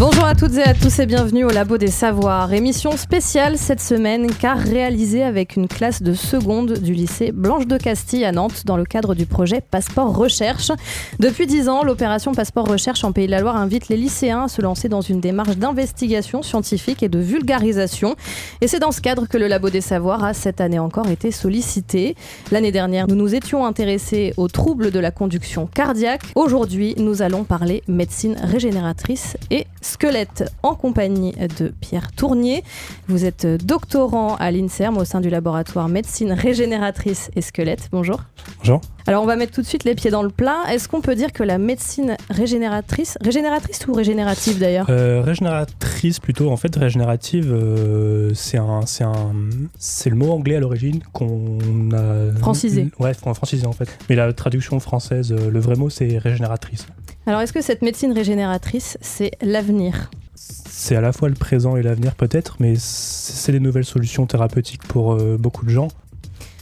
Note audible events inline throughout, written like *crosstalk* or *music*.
Bonjour à toutes et à tous et bienvenue au Labo des Savoirs. Émission spéciale cette semaine car réalisée avec une classe de seconde du lycée Blanche de Castille à Nantes dans le cadre du projet Passeport Recherche. Depuis dix ans, l'opération Passeport Recherche en Pays de la Loire invite les lycéens à se lancer dans une démarche d'investigation scientifique et de vulgarisation. Et c'est dans ce cadre que le Labo des Savoirs a cette année encore été sollicité. L'année dernière, nous nous étions intéressés aux troubles de la conduction cardiaque. Aujourd'hui, nous allons parler médecine régénératrice et Squelette en compagnie de Pierre Tournier. Vous êtes doctorant à l'INSERM au sein du laboratoire médecine régénératrice et squelette. Bonjour. Bonjour. Alors on va mettre tout de suite les pieds dans le plat. Est-ce qu'on peut dire que la médecine régénératrice, régénératrice ou régénérative d'ailleurs? Euh, Régénératrice plutôt. En fait, régénérative, euh, c'est un, c'est un, c'est le mot anglais à l'origine qu'on a francisé. Ouais, francisé en fait. Mais la traduction française, euh, le vrai mot, c'est régénératrice. Alors est-ce que cette médecine régénératrice, c'est l'avenir? C'est à la fois le présent et l'avenir peut-être, mais c'est des nouvelles solutions thérapeutiques pour euh, beaucoup de gens.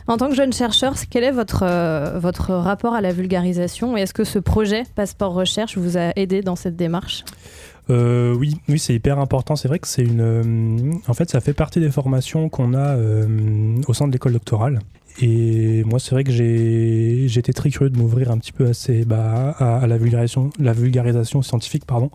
En tant que jeune chercheur, quel est votre, euh, votre rapport à la vulgarisation et est-ce que ce projet Passeport Recherche vous a aidé dans cette démarche? Euh, oui, oui, c'est hyper important. C'est vrai que c'est une. en fait, ça fait partie des formations qu'on a au sein de l'école doctorale. Et moi, c'est vrai que été très curieux de m'ouvrir un petit peu à, ces, bah, à, la, vulgarisation, la vulgarisation scientifique, pardon,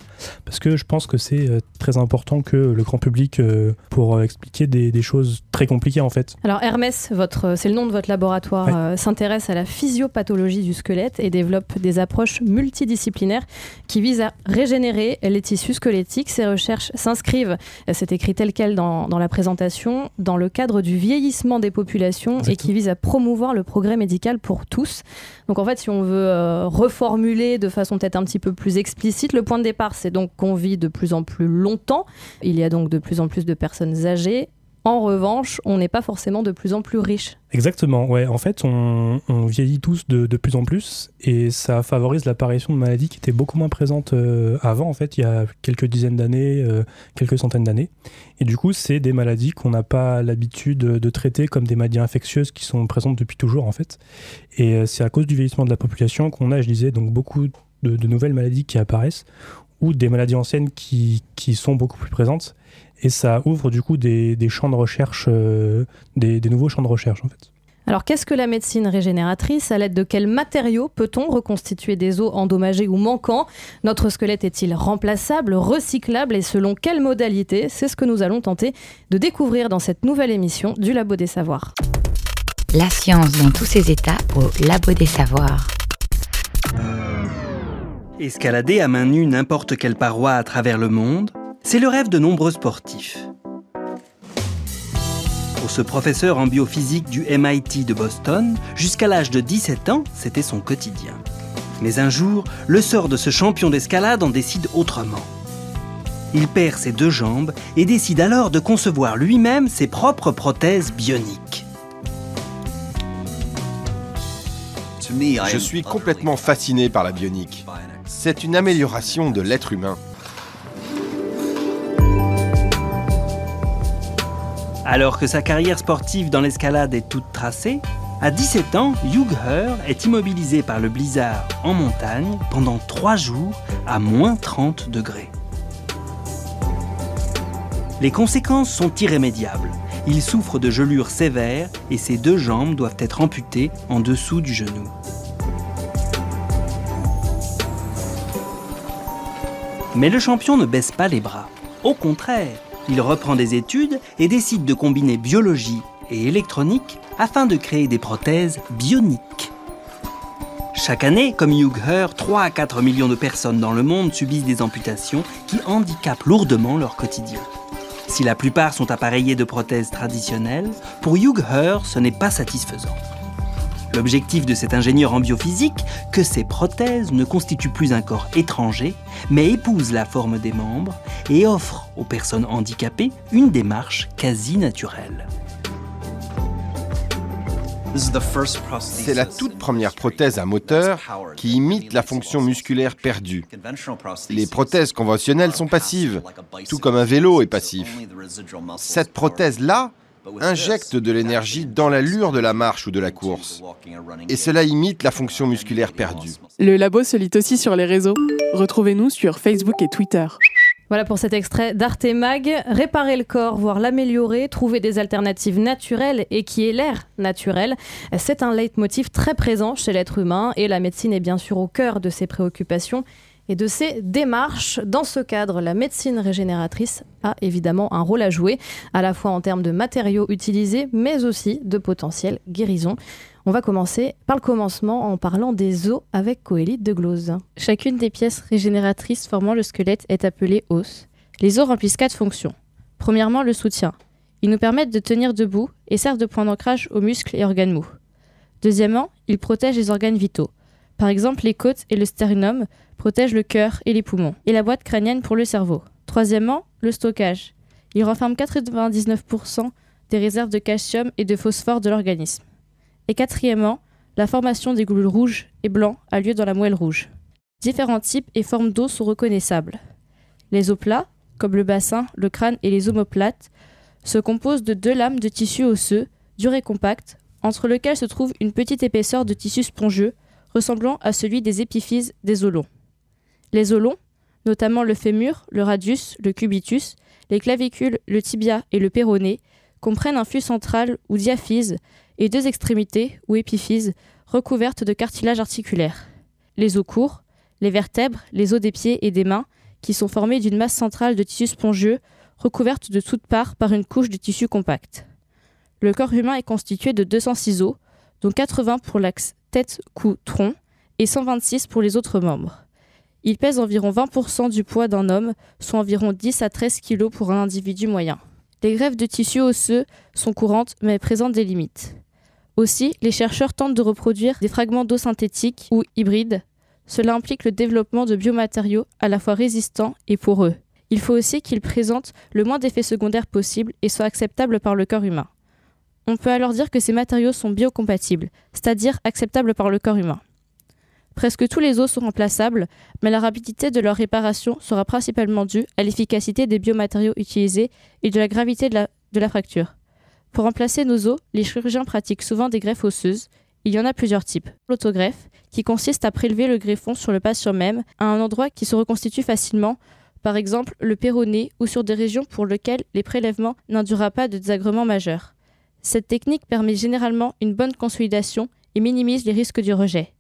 parce que je pense que c'est euh, très important que le grand public, euh, pour euh, expliquer des, des, choses très compliquées en fait. Alors Hermès, c'est le nom de votre laboratoire, s'intéresse à la physiopathologie du squelette et développe des approches multidisciplinaires qui visent à régénérer les tissus squelettiques. Ces recherches s'inscrivent, c'est écrit tel quel dans, dans, la présentation, dans le cadre du vieillissement des populations et qui visent à promouvoir le progrès médical pour tous. Donc en fait, si on veut euh, reformuler de façon peut-être un petit peu plus explicite, le point de départ, c'est donc qu'on vit de plus en plus longtemps. Il y a donc de plus en plus de personnes âgées en revanche, on n'est pas forcément de plus en plus riche. Exactement, ouais. En fait, on, vieillit tous de, plus en plus et ça favorise l'apparition de maladies qui étaient beaucoup moins présentes euh, avant, en fait, il y a quelques dizaines d'années, euh, quelques centaines d'années. Et du coup, c'est des maladies qu'on n'a pas l'habitude de traiter comme des maladies infectieuses qui sont présentes depuis toujours, en fait. Et euh, c'est à cause du vieillissement de la population qu'on a, je disais, donc beaucoup de, nouvelles maladies qui apparaissent ou des maladies anciennes qui, qui sont beaucoup plus présentes et ça ouvre du coup des, champs de recherche, euh, des, nouveaux champs de recherche en fait. Alors qu'est-ce que la médecine régénératrice? À l'aide de quels matériaux peut-on reconstituer des os endommagés ou manquants? Notre squelette est-il remplaçable, recyclable? Et selon quelles modalités C'est ce que nous allons tenter de découvrir dans cette nouvelle émission du Labo des Savoirs. La science dans tous ses états au Labo des Savoirs. Escalader à main nue n'importe quelle paroi à travers le monde c'est le rêve de nombreux sportifs. Pour ce professeur en biophysique du MIT de Boston, jusqu'à l'âge de 17 ans, c'était son quotidien. Mais un jour, le sort de ce champion d'escalade en décide autrement. Il perd ses deux jambes et décide alors de concevoir lui-même ses propres prothèses bioniques. Je suis complètement fasciné par la bionique. C'est une amélioration de l'être humain. Alors que sa carrière sportive dans l'escalade est toute tracée, à 17 ans, Hugh est immobilisé par le blizzard en montagne pendant 3 jours à moins 30 degrés. Les conséquences sont irrémédiables. Il souffre de gelures sévères et ses deux jambes doivent être amputées en dessous du genou. Mais le champion ne baisse pas les bras. Au contraire, il reprend des études et décide de combiner biologie et électronique afin de créer des prothèses bioniques. Chaque année, comme Hugh Herr, 3 à 4 millions de personnes dans le monde subissent des amputations qui handicapent lourdement leur quotidien. Si la plupart sont appareillés de prothèses traditionnelles, pour Hugh Herr, ce n'est pas satisfaisant. L'objectif de cet ingénieur en biophysique, que ces prothèses ne constituent plus un corps étranger, mais épousent la forme des membres et offrent aux personnes handicapées une démarche quasi naturelle. C'est la toute première prothèse à moteur qui imite la fonction musculaire perdue. Les prothèses conventionnelles sont passives, tout comme un vélo est passif. Cette prothèse-là injecte de l'énergie dans l'allure de la marche ou de la course. Et cela imite la fonction musculaire perdue. Le labo se lit aussi sur les réseaux. Retrouvez-nous sur Facebook et Twitter. Voilà pour cet extrait d'Arte Mag. Réparer le corps, voire l'améliorer, trouver des alternatives naturelles et qui est l'air naturel, c'est un leitmotiv très présent chez l'être humain et la médecine est bien sûr au cœur de ses préoccupations et de ses démarches. Dans ce cadre, la médecine régénératrice a évidemment un rôle à jouer, à la fois en termes de matériaux utilisés, mais aussi de potentiel guérison. On va commencer par le commencement en parlant des os avec Coélite de Glose. Chacune des pièces régénératrices formant le squelette est appelée os. Les os remplissent quatre fonctions. Premièrement, le soutien. Ils nous permettent de tenir debout et servent de point d'ancrage aux muscles et organes mous. Deuxièmement, ils protègent les organes vitaux. Par exemple, les côtes et le sternum protègent le cœur et les poumons, et la boîte crânienne pour le cerveau. Troisièmement, le stockage. Il renferme 99% des réserves de calcium et de phosphore de l'organisme. Et quatrièmement, la formation des globules rouges et blancs a lieu dans la moelle rouge. Différents types et formes d'os sont reconnaissables. Les os plats, comme le bassin, le crâne et les omoplates, se composent de deux lames de tissu osseux, durs et compacts, entre lesquelles se trouve une petite épaisseur de tissu spongieux, ressemblant à celui des épiphyses des os longs. Les os longs, notamment le fémur, le radius, le cubitus, les clavicules, le tibia et le péroné, comprennent un fût central ou diaphyse et deux extrémités, ou épiphyses, recouvertes de cartilage articulaire. Les os courts, les vertèbres, les os des pieds et des mains, qui sont formés d'une masse centrale de tissu spongieux, recouverte de toutes parts par une couche de tissu compact. Le corps humain est constitué de 206 os, dont 80 pour l'axe tête, cou, tronc, et 126 pour les autres membres. Il pèse environ 20% du poids d'un homme, soit environ 10 à 13 kg pour un individu moyen. Les greffes de tissu osseux sont courantes mais présentent des limites. Aussi, les chercheurs tentent de reproduire des fragments d'eau synthétiques ou hybrides. Cela implique le développement de biomatériaux à la fois résistants et poreux. Il faut aussi qu'ils présentent le moins d'effets secondaires possibles et soient acceptables par le corps humain. On peut alors dire que ces matériaux sont biocompatibles, c'est-à-dire acceptables par le corps humain. Presque tous les os sont remplaçables, mais la rapidité de leur réparation sera principalement due à l'efficacité des biomatériaux utilisés et de la gravité de la, fracture. Pour remplacer nos os, les chirurgiens pratiquent souvent des greffes osseuses. Il y en a plusieurs types. L'autogreffe, qui consiste à prélever le greffon sur le patient même, à un endroit qui se reconstitue facilement, par exemple le péroné ou sur des régions pour lesquelles les prélèvements n'indurent pas de désagréments majeurs. Cette technique permet généralement une bonne consolidation et minimise les risques du rejet.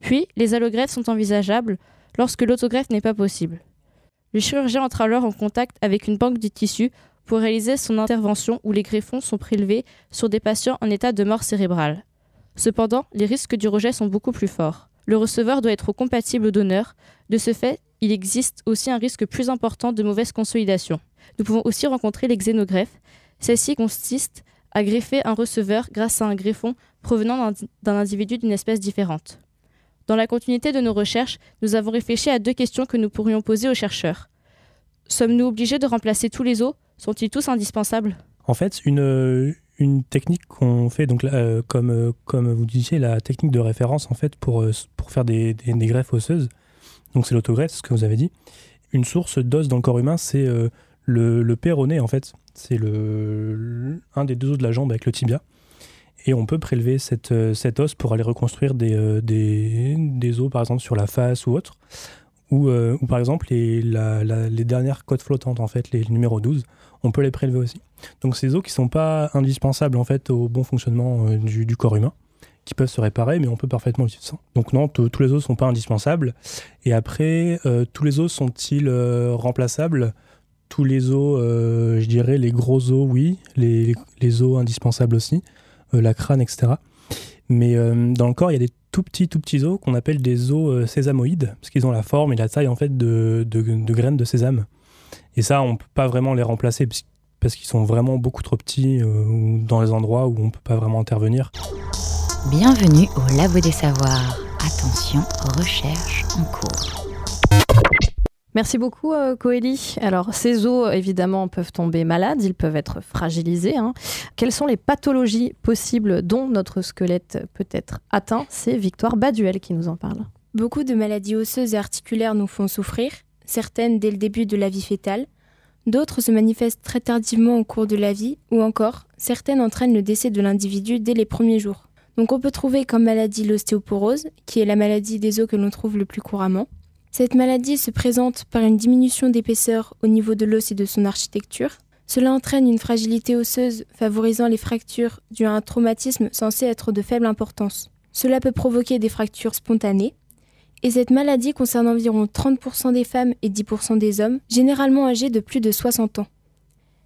Puis, les allogreffes sont envisageables lorsque l'autogreffe n'est pas possible. Le chirurgien entre alors en contact avec une banque de tissus pour réaliser son intervention où les greffons sont prélevés sur des patients en état de mort cérébrale. Cependant, les risques du rejet sont beaucoup plus forts. Le receveur doit être compatible au donneur. De ce fait, il existe aussi un risque plus important de mauvaise consolidation. Nous pouvons aussi rencontrer les xénogreffes. Celle-ci consiste à greffer un receveur grâce à un greffon provenant d'un individu d'une espèce différente. Dans la continuité de nos recherches, nous avons réfléchi à deux questions que nous pourrions poser aux chercheurs. Sommes-nous obligés de remplacer tous les os? Sont-ils tous indispensables? En fait, une, technique qu'on fait, donc, euh, comme, euh, vous disiez, la technique de référence en fait, pour, euh, faire des, greffes osseuses, donc c'est l'autogreffe, ce que vous avez dit. Une source d'os dans le corps humain, c'est le, le péroné en fait. C'est le, un des deux os de la jambe avec le tibia. Et on peut prélever cette, cet os pour aller reconstruire des, des, des os, par exemple, sur la face ou autre. Ou, ou par exemple, les, les dernières côtes flottantes, en fait, les numéros 12, on peut les prélever aussi. Donc ces os qui sont pas indispensables en fait au bon fonctionnement euh, du, corps humain, qui peuvent se réparer, mais on peut parfaitement vivre sans. Donc non, tous les os sont pas indispensables. Et après, euh, tous les os sont-ils euh, remplaçables? Tous les os, je dirais les gros os, oui. Les, les os indispensables aussi. la crâne, etc. Mais dans le corps, il y a des tout petits, tout petits os qu'on appelle des os sésamoïdes, parce qu'ils ont la forme et la taille en fait de, graines de sésame. Et ça, on peut pas vraiment les remplacer parce qu'ils sont vraiment beaucoup trop petits euh, dans les endroits où on peut pas vraiment intervenir. Bienvenue au Labo des Savoirs. Attention, recherche en cours. Merci beaucoup, euh, Coélie. Alors, ces os, évidemment, peuvent tomber malades, ils peuvent être fragilisés. Hein. Quelles sont les pathologies possibles dont notre squelette peut être atteint? C'est Victoire Baduel qui nous en parle. Beaucoup de maladies osseuses et articulaires nous font souffrir, certaines dès le début de la vie fétale, d'autres se manifestent très tardivement au cours de la vie, ou encore, certaines entraînent le décès de l'individu dès les premiers jours. Donc on peut trouver comme maladie l'ostéoporose, qui est la maladie des os que l'on trouve le plus couramment, cette maladie se présente par une diminution d'épaisseur au niveau de l'os et de son architecture. Cela entraîne une fragilité osseuse favorisant les fractures dues à un traumatisme censé être de faible importance. Cela peut provoquer des fractures spontanées. Et cette maladie concerne environ 30% des femmes et 10% des hommes, généralement âgés de plus de 60 ans.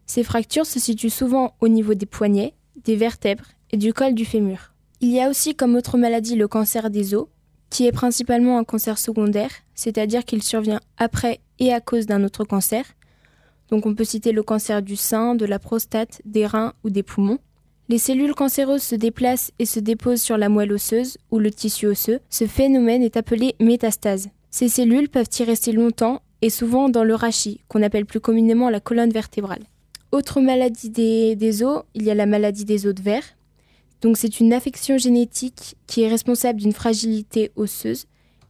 Ces fractures se situent souvent au niveau des poignets, des vertèbres et du col du fémur. Il y a aussi comme autre maladie le cancer des os, qui est principalement un cancer secondaire, c'est-à-dire qu'il survient après et à cause d'un autre cancer. Donc on peut citer le cancer du sein, de la prostate, des reins ou des poumons. Les cellules cancéreuses se déplacent et se déposent sur la moelle osseuse ou le tissu osseux. Ce phénomène est appelé métastase. Ces cellules peuvent y rester longtemps et souvent dans le rachis, qu'on appelle plus communément la colonne vertébrale. Autre maladie des, os, il y a la maladie des os de verre. Donc c'est une affection génétique qui est responsable d'une fragilité osseuse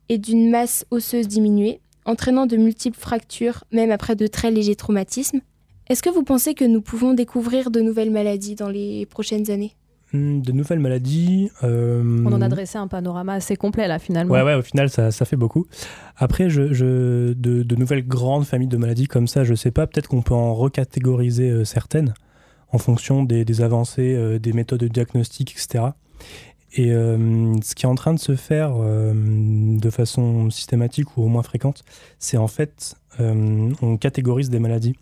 et d'une masse osseuse diminuée, entraînant de multiples fractures, même après de très légers traumatismes. Est-ce que vous pensez que nous pouvons découvrir de nouvelles maladies dans les prochaines années? Hmm, de nouvelles maladies. Euh, On en a dressé un panorama assez complet là finalement. Ouais, ouais, au final ça, ça fait beaucoup. Après, je, je de, de, nouvelles grandes familles de maladies comme ça, je sais pas, peut-être qu'on peut en recatégoriser euh, certaines en fonction des, avancées, euh, des méthodes de diagnostic, etc. Et euh, ce qui est en train de se faire euh, de façon systématique ou au moins fréquente, c'est en fait, on catégorise des maladies.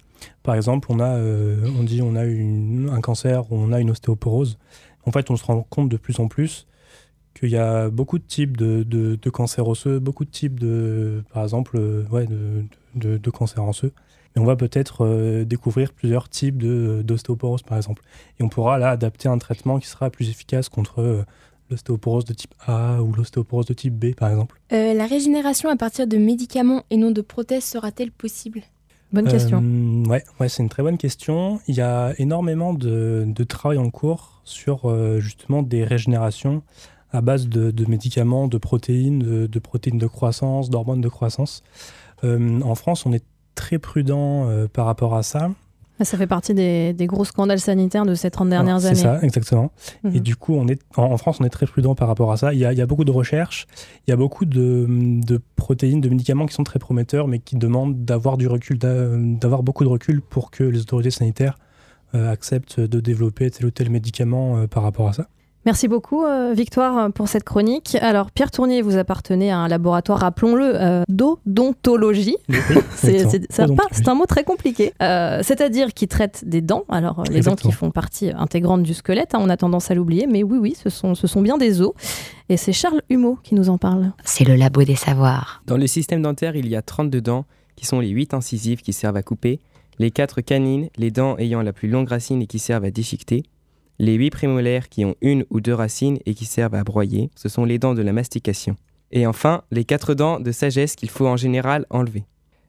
Par exemple, on, a, on dit on a un cancer on a une ostéoporose. En fait, on se rend compte de plus en plus qu'il y a beaucoup de types de, cancers osseux, beaucoup de types de, par exemple, ouais, de, de cancers osseux on va peut-être euh, découvrir plusieurs types d'ostéoporose, par exemple. Et on pourra là adapter un traitement qui sera plus efficace contre euh, l'ostéoporose de type A ou l'ostéoporose de type B, par exemple. Euh, la régénération à partir de médicaments et non de prothèses sera-t-elle possible? Bonne question. ouais, ouais c'est une très bonne question. Il y a énormément de, de travail en cours sur justement des régénérations à base de, médicaments, de protéines, de, de, protéines de croissance, d'hormones de croissance. en France, on est très prudent euh, par rapport à ça. Ça fait partie des, gros scandales sanitaires de ces 30 dernières années. C'est ça, exactement. Et mhm. du coup, on est, en, France, on est très prudent par rapport à ça. Il y a, beaucoup de recherches, il y a beaucoup de, protéines, de médicaments qui sont très prometteurs, mais qui demandent d'avoir du recul, d'avoir beaucoup de recul pour que les autorités sanitaires euh, acceptent de développer tel ou tel médicament euh, par rapport à ça. Merci beaucoup, euh, Victoire, pour cette chronique. Alors, Pierre Tournier, vous appartenez à un laboratoire, rappelons-le, euh, d'odontologie. *laughs* c'est un mot très compliqué. Euh, c'est-à-dire qui traite des dents. Alors, les dents qui font partie intégrante du squelette, hein, on a tendance à l'oublier, mais oui, oui, ce sont, ce sont bien des os. Et c'est Charles Humeau qui nous en parle. C'est le labo des savoirs. Dans le système dentaire, il y a 32 dents, qui sont les 8 incisives qui servent à couper, les 4 canines, les dents ayant la plus longue racine et qui servent à déchiqueter, les huit prémolaires qui ont une ou deux racines et qui servent à broyer, ce sont les dents de la mastication. Et enfin, les quatre dents de sagesse qu'il faut en général enlever.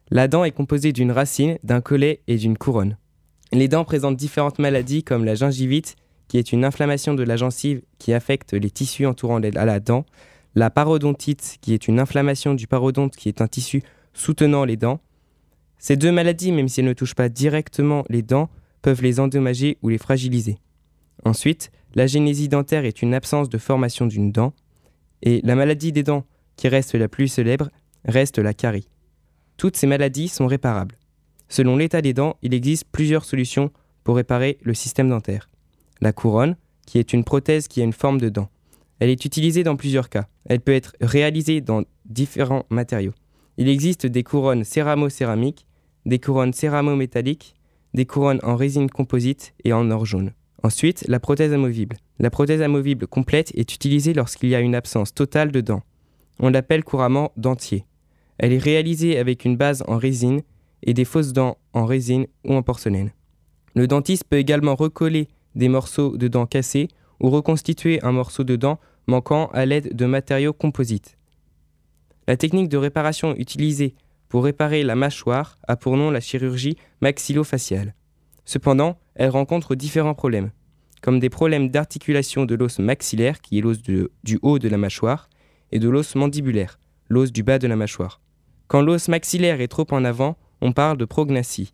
La dent est composée d'une racine, d'un collet et d'une couronne. Les dents présentent différentes maladies comme la gingivite, qui est une inflammation de la gencive qui affecte les tissus entourant la dent, la parodontite, qui est une inflammation du parodonte qui est un tissu soutenant les dents. Ces deux maladies, même si elles ne touchent pas directement les dents, peuvent les endommager ou les fragiliser. Ensuite, la génésie dentaire est une absence de formation d'une dent, et la maladie des dents, qui reste la plus célèbre, reste la carie. Toutes ces maladies sont réparables. Selon l'état des dents, il existe plusieurs solutions pour réparer le système dentaire. La couronne, qui est une prothèse qui a une forme de dent. Elle est utilisée dans plusieurs cas. Elle peut être réalisée dans différents matériaux. Il existe des couronnes céramo-céramiques, des couronnes céramo-métalliques, des couronnes en résine composite et en or jaune. Ensuite, la prothèse amovible. La prothèse amovible complète est utilisée lorsqu'il y a une absence totale de dents. On l'appelle couramment dentier. Elle est réalisée avec une base en résine et des fausses dents en résine ou en porcelaine. Le dentiste peut également recoller des morceaux de dents cassés ou reconstituer un morceau de dent manquant à l'aide de matériaux composites. La technique de réparation utilisée pour réparer la mâchoire a pour nom la chirurgie maxillofaciale. Cependant, elle rencontre différents problèmes, comme des problèmes d'articulation de l'os maxillaire, qui est l'os du haut de la mâchoire, et de l'os mandibulaire, l'os du bas de la mâchoire. Quand l'os maxillaire est trop en avant, on parle de prognathy.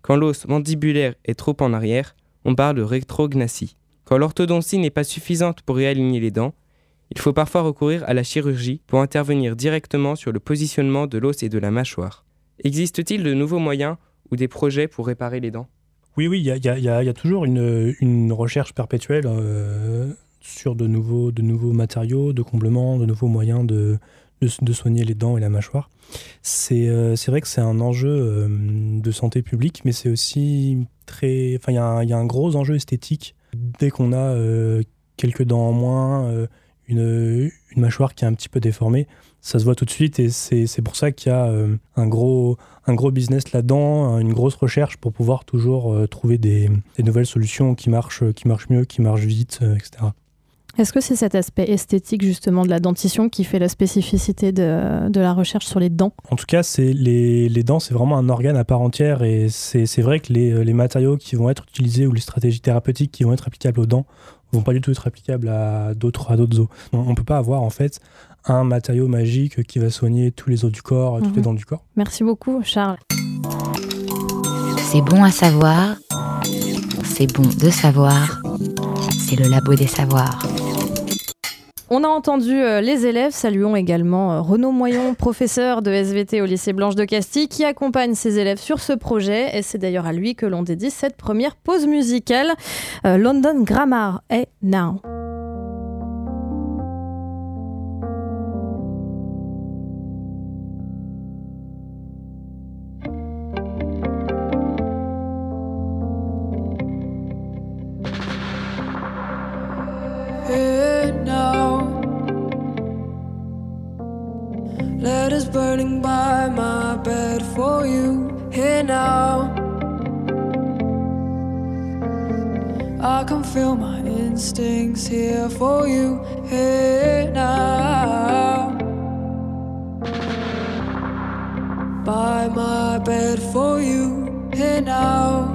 Quand l'os mandibulaire est trop en arrière, on parle de rétrognathy. Quand l'orthodontie n'est pas suffisante pour réaligner les dents, il faut parfois recourir à la chirurgie pour intervenir directement sur le positionnement de l'os et de la mâchoire. Existe-t-il de nouveaux moyens ou des projets pour réparer les dents? Oui, oui, il y, a, toujours une, recherche perpétuelle euh, sur de nouveaux, matériaux, de comblements, de nouveaux moyens de, soigner les dents et la mâchoire. C'est euh, vrai que c'est un enjeu euh, de santé publique, mais c'est aussi très. Enfin, il y, a un gros enjeu esthétique. Dès qu'on a quelques dents en moins, une, mâchoire qui est un petit peu déformée, ça se voit tout de suite et c'est pour ça qu'il y a un, gros, un gros business là-dedans, une grosse recherche pour pouvoir toujours trouver des, des, nouvelles solutions qui marchent, qui marchent mieux, qui marchent vite, etc. Est-ce que c'est cet aspect esthétique justement de la dentition qui fait la spécificité de, de la recherche sur les dents? En tout cas, les, les, dents, c'est vraiment un organe à part entière et c'est vrai que les, les, matériaux qui vont être utilisés ou les stratégies thérapeutiques qui vont être applicables aux dents vont pas du tout être applicables à d'autres à d'autres os. On ne peut pas avoir en fait un matériau magique qui va soigner tous les os du corps, toutes les mhm. dents du corps. Merci beaucoup, Charles. C'est bon à savoir. C'est bon de savoir. C'est le labo des savoirs. On a entendu euh, les élèves, saluons également euh, Renaud Moyon, *laughs* professeur de SVT au lycée Blanche de Castille, qui accompagne ses élèves sur ce projet. Et c'est d'ailleurs à lui que l'on dédie cette première pause musicale. Euh, London Grammar est now. Instincts here for you here now. By my bed for you here now.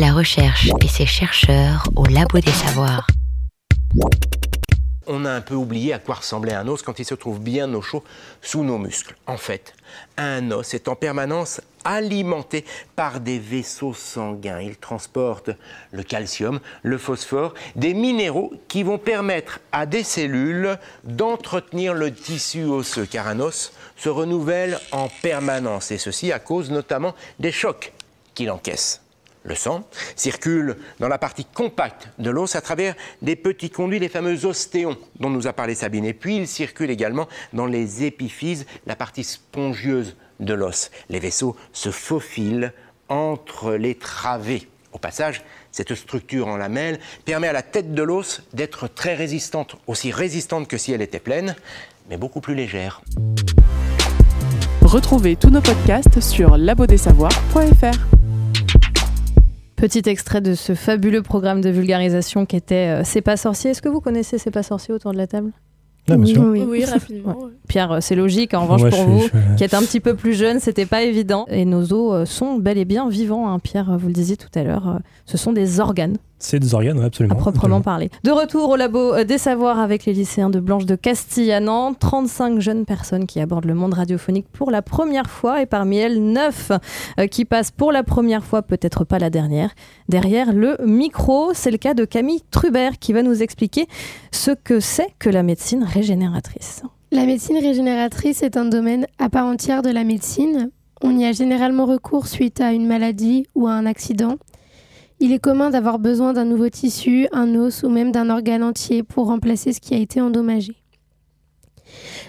La recherche et ses chercheurs au Labo des Savoirs. On a un peu oublié à quoi ressemblait un os quand il se trouve bien au chaud sous nos muscles. En fait, un os est en permanence alimenté par des vaisseaux sanguins. Il transporte le calcium, le phosphore, des minéraux qui vont permettre à des cellules d'entretenir le tissu osseux, car un os se renouvelle en permanence, et ceci à cause notamment des chocs qu'il encaisse. Le sang circule dans la partie compacte de l'os à travers des petits conduits, les fameux ostéons dont nous a parlé Sabine. Et puis il circule également dans les épiphyses, la partie spongieuse de l'os. Les vaisseaux se faufilent entre les travées. Au passage, cette structure en lamelles permet à la tête de l'os d'être très résistante, aussi résistante que si elle était pleine, mais beaucoup plus légère. Retrouvez tous nos podcasts sur labodesavoirs.fr. Petit extrait de ce fabuleux programme de vulgarisation qui était euh, C'est pas sorcier. Est-ce que vous connaissez C'est pas sorcier autour de la table? Oui, Oui, rapidement. Pierre, euh, c'est logique. En revanche, pour suis- vous, suis- qui êtes un petit peu plus jeune, c'était pas évident. Et nos os euh, sont bel et bien vivants. hein. Pierre, vous le disiez tout à l'heure, ce sont des organes C'est des organes, ouais, absolument. à proprement absolument. parler. De retour au labo euh, des savoirs avec les lycéens de Blanche de Castille à Nantes, 35 jeunes personnes qui abordent le monde radiophonique pour la première fois et parmi elles 9 euh, qui passent pour la première fois, peut-être pas la dernière, derrière le micro. C'est le cas de Camille Trubert qui va nous expliquer ce que c'est que la médecine régénératrice. La médecine régénératrice est un domaine à part entière de la médecine. On y a généralement recours suite à une maladie ou à un accident. Il est commun d'avoir besoin d'un nouveau tissu, un os ou même d'un organe entier pour remplacer ce qui a été endommagé.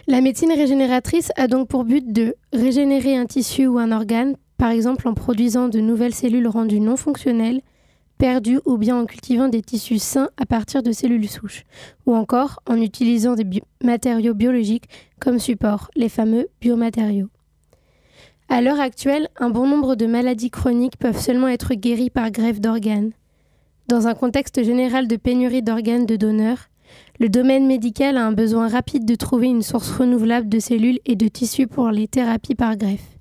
La médecine régénératrice a donc pour but de régénérer un tissu ou un organe, par exemple en produisant de nouvelles cellules rendues non fonctionnelles, perdues ou bien en cultivant des tissus sains à partir de cellules souches, ou encore en utilisant des matériaux biologiques comme support, les fameux biomatériaux. À l'heure actuelle, un bon nombre de maladies chroniques peuvent seulement être guéries par greffe d'organes. Dans un contexte général de pénurie d'organes de donneurs, le domaine médical a un besoin rapide de trouver une source renouvelable de cellules et de tissus pour les thérapies par greffe.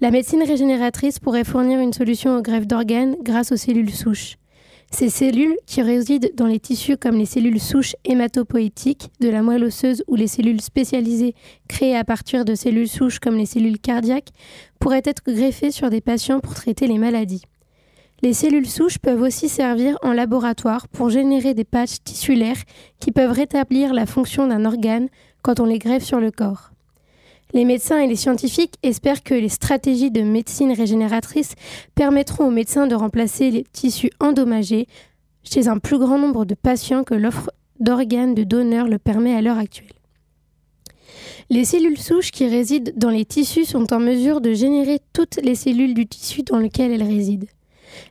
La médecine régénératrice pourrait fournir une solution aux greffes d'organes grâce aux cellules souches. Ces cellules, qui résident dans les tissus comme les cellules souches hématopoïétiques de la moelle osseuse ou les cellules spécialisées créées à partir de cellules souches comme les cellules cardiaques, pourraient être greffées sur des patients pour traiter les maladies. Les cellules souches peuvent aussi servir en laboratoire pour générer des patchs tissulaires qui peuvent rétablir la fonction d'un organe quand on les greffe sur le corps. Les médecins et les scientifiques espèrent que les stratégies de médecine régénératrice permettront aux médecins de remplacer les tissus endommagés chez un plus grand nombre de patients que l'offre d'organes de donneurs le permet à l'heure actuelle. Les cellules souches qui résident dans les tissus sont en mesure de générer toutes les cellules du tissu dans lequel elles résident.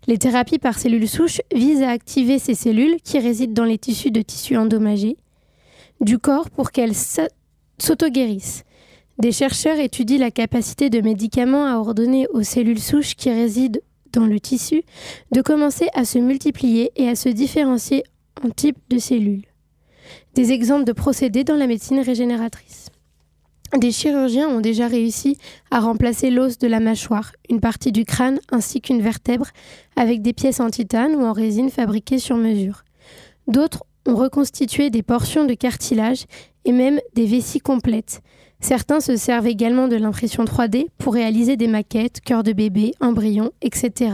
Les thérapies par cellules souches visent à activer ces cellules qui résident dans les tissus de tissus endommagés du corps pour qu'elles sa- s'auto-guérissent. Des chercheurs étudient la capacité de médicaments à ordonner aux cellules souches qui résident dans le tissu de commencer à se multiplier et à se différencier en types de cellules. Des exemples de procédés dans la médecine régénératrice. Des chirurgiens ont déjà réussi à remplacer l'os de la mâchoire, une partie du crâne ainsi qu'une vertèbre avec des pièces en titane ou en résine fabriquées sur mesure. D'autres ont reconstitué des portions de cartilage et même des vessies complètes. Certains se servent également de l'impression 3D pour réaliser des maquettes, cœurs de bébé, embryons, etc.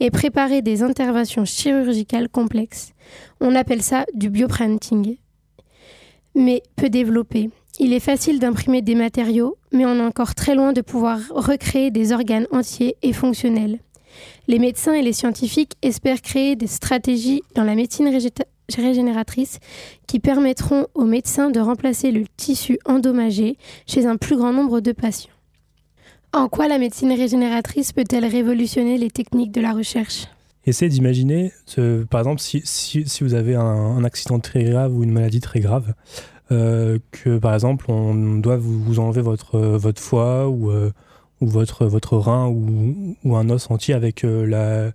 et préparer des interventions chirurgicales complexes. On appelle ça du bioprinting. Mais peu développé. Il est facile d'imprimer des matériaux, mais on est encore très loin de pouvoir recréer des organes entiers et fonctionnels. Les médecins et les scientifiques espèrent créer des stratégies dans la médecine régéta- régénératrice qui permettront aux médecins de remplacer le tissu endommagé chez un plus grand nombre de patients. En quoi la médecine régénératrice peut-elle révolutionner les techniques de la recherche? Essayez d'imaginer, ce- par exemple, si, si, vous avez un, accident très grave ou une maladie très grave, euh, que par exemple on doit vous, vous enlever votre, euh, votre foie ou, euh, ou votre, votre rein ou, ou un os entier avec euh, la,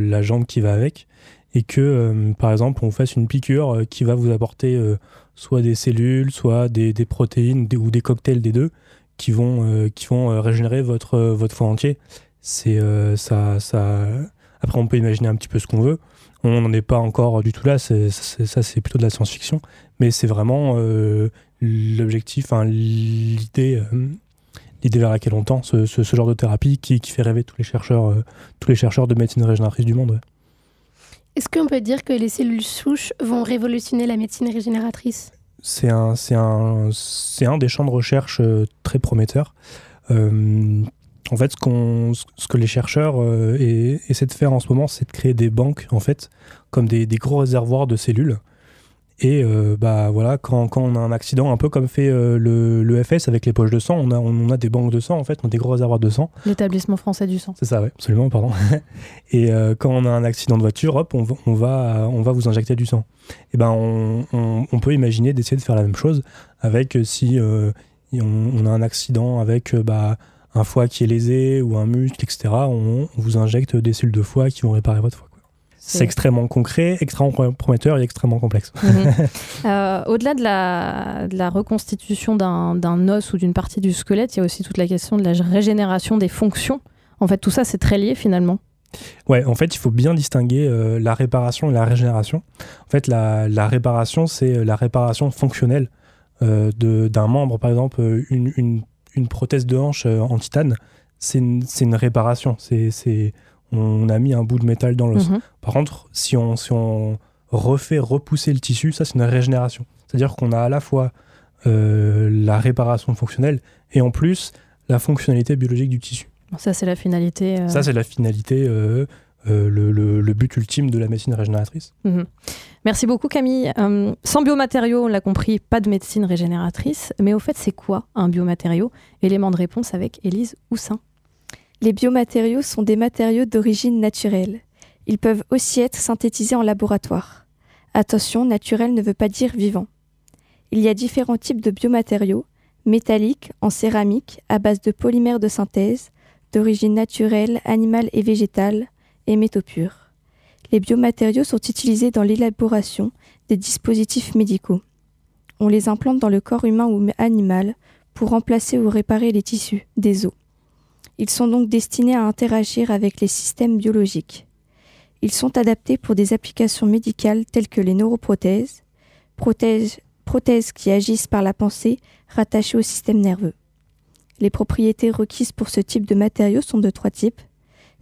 la jambe qui va avec, et que euh, par exemple on fasse une piqûre euh, qui va vous apporter euh, soit des cellules, soit des, protéines ou des cocktails des deux qui vont, qui vont régénérer votre, votre foie entier c'est ça. Après, on peut imaginer un petit peu ce qu'on veut. On n'en est pas encore du tout là. ça, c'est plutôt de la science-fiction. Mais c'est vraiment l'objectif, l'idée l'idée vers laquelle on tend, ce, genre de thérapie qui, fait rêver tous les chercheurs, tous les chercheurs de médecine régénératrice du monde. Est-ce qu'on peut dire que les cellules souches vont révolutionner la médecine régénératrice? C'est un, un, un des champs de recherche euh, très prometteurs. Euh, en fait, ce, ce, que les chercheurs essaient de faire en ce moment, c'est de créer des banques, en fait, comme des gros réservoirs de cellules et euh, bah voilà, quand, quand, on a un accident, un peu comme fait euh, le, le, FS avec les poches de sang, on a, on a des banques de sang en fait, on a des gros réservoirs de sang. L'établissement français du sang. C'est ça, oui, absolument, pardon. *laughs* et euh, quand on a un accident de voiture, hop, on, on, va, on va vous injecter du sang. Et ben on, on, peut imaginer d'essayer de faire la même chose avec si on, a un accident avec bah, un foie qui est lésé ou un muscle, etc. On, vous injecte des cellules de foie qui vont réparer votre foie. C'est extrêmement concret, extrêmement prometteur et extrêmement complexe. Mhm. *laughs* Euh, au-delà de la, de la, reconstitution d'un os ou d'une partie du squelette, il y a aussi toute la question de la régénération des fonctions. En fait, tout ça, c'est très lié finalement. Ouais, en fait, il faut bien distinguer euh, la réparation et la régénération. En fait, la, la réparation, c'est euh, la réparation fonctionnelle d'un membre. Par exemple, une, une, une, prothèse de hanche en titane, c'est une, une, réparation. C'est on a mis un bout de métal dans l'os. Mhm. Par contre, si on, si on refait repousser le tissu, ça c'est une régénération. C'est-à-dire qu'on a à la fois euh, la réparation fonctionnelle et en plus la fonctionnalité biologique du tissu. Ça c'est la finalité. Euh, ça c'est la finalité, euh, le, but ultime de la médecine régénératrice. Mhm. Merci beaucoup Camille. sans biomatériaux, on l'a compris, pas de médecine régénératrice. Mais au fait, c'est quoi un biomatériau? Élément de réponse avec Élise Houssin. Les biomatériaux sont des matériaux d'origine naturelle. Ils peuvent aussi être synthétisés en laboratoire. Attention, naturel ne veut pas dire vivant. Il y a différents types de biomatériaux, métalliques, en céramique, à base de polymères de synthèse, d'origine naturelle, animale et végétale, et métaux purs. Les biomatériaux sont utilisés dans l'élaboration des dispositifs médicaux. On les implante dans le corps humain ou animal pour remplacer ou réparer les tissus, des os. Ils sont donc destinés à interagir avec les systèmes biologiques. Ils sont adaptés pour des applications médicales telles que les neuroprothèses, prothèses, qui agissent par la pensée rattachées au système nerveux. Les propriétés requises pour ce type de matériaux sont de trois types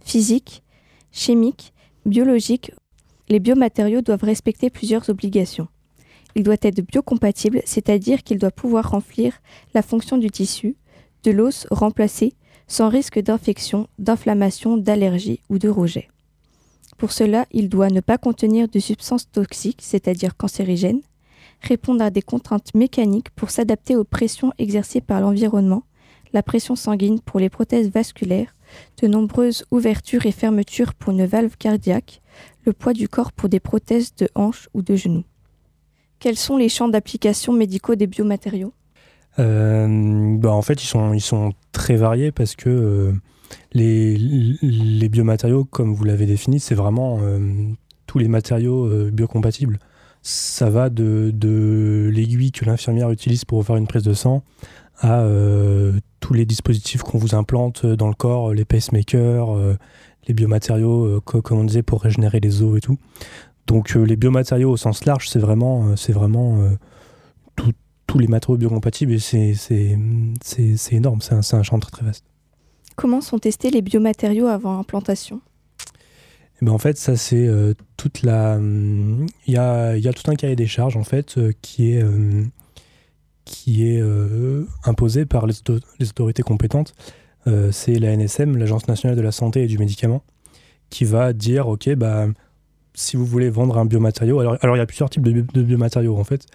physique, chimique, biologique. Les biomatériaux doivent respecter plusieurs obligations. Il doit être biocompatible, c'est-à-dire qu'il doit pouvoir remplir la fonction du tissu, de l'os remplacé sans risque d'infection, d'inflammation, d'allergie ou de rejet. Pour cela, il doit ne pas contenir de substances toxiques, c'est-à-dire cancérigènes, répondre à des contraintes mécaniques pour s'adapter aux pressions exercées par l'environnement, la pression sanguine pour les prothèses vasculaires, de nombreuses ouvertures et fermetures pour une valve cardiaque, le poids du corps pour des prothèses de hanches ou de genoux. Quels sont les champs d'application médicaux des biomatériaux? Bah, En fait, ils sont, très variés parce que euh, les, les, biomatériaux, comme vous l'avez défini, c'est vraiment euh, tous les matériaux biocompatibles. Ça va de, l'aiguille que l'infirmière utilise pour faire une prise de sang à tous les dispositifs qu'on vous implante dans le corps, les pacemakers, les biomatériaux, comme on disait, pour régénérer les os et tout. Donc les biomatériaux au sens large, c'est vraiment, c'est vraiment tous les matériaux biocompatibles c'est énorme, c'est un, un, champ très très vaste. Comment sont testés les biomatériaux avant implantation eh ben en fait, ça c'est euh, toute la. Il y a, y a, tout un cahier des charges en fait euh, qui est, euh, qui est imposé par les, les, autorités compétentes. c'est la NSM, l'Agence nationale de la santé et du médicament, qui va dire ok bah si vous voulez vendre un biomatériau, alors, alors il y a plusieurs types de, de biomatériaux en fait.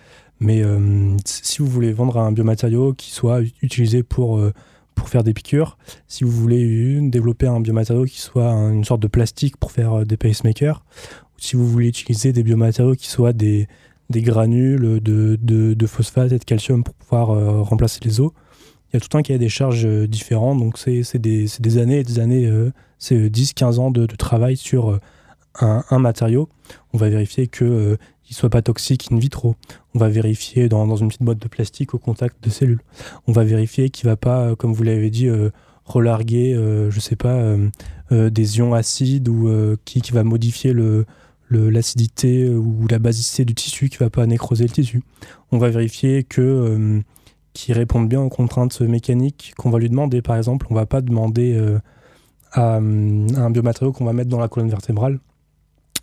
Mais euh, si vous voulez vendre un biomatériau qui soit utilisé pour, euh, pour faire des piqûres, si vous voulez développer un biomatériau qui soit une sorte de plastique pour faire euh, des pacemakers, ou si vous voulez utiliser des biomatériaux qui soient des, des granules de, de, de, phosphate et de calcium pour pouvoir remplacer les os, il y a tout un cahier des charges différents. Donc c'est des, des, années et des années, c'est 10-15 ans de, travail sur un, matériau. On va vérifier qu'il soit pas toxique in vitro. On va vérifier dans, une petite boîte de plastique au contact de cellules. On va vérifier qu'il va pas, euh, comme vous l'avez dit, euh, relarguer, je sais pas, des ions acides ou qui, va modifier l'acidité ou la basicité du tissu qui va pas nécroser le tissu. On va vérifier que qui répondent bien aux contraintes mécaniques qu'on va lui demander. Par exemple, on va pas demander à, un biomatériau qu'on va mettre dans la colonne vertébrale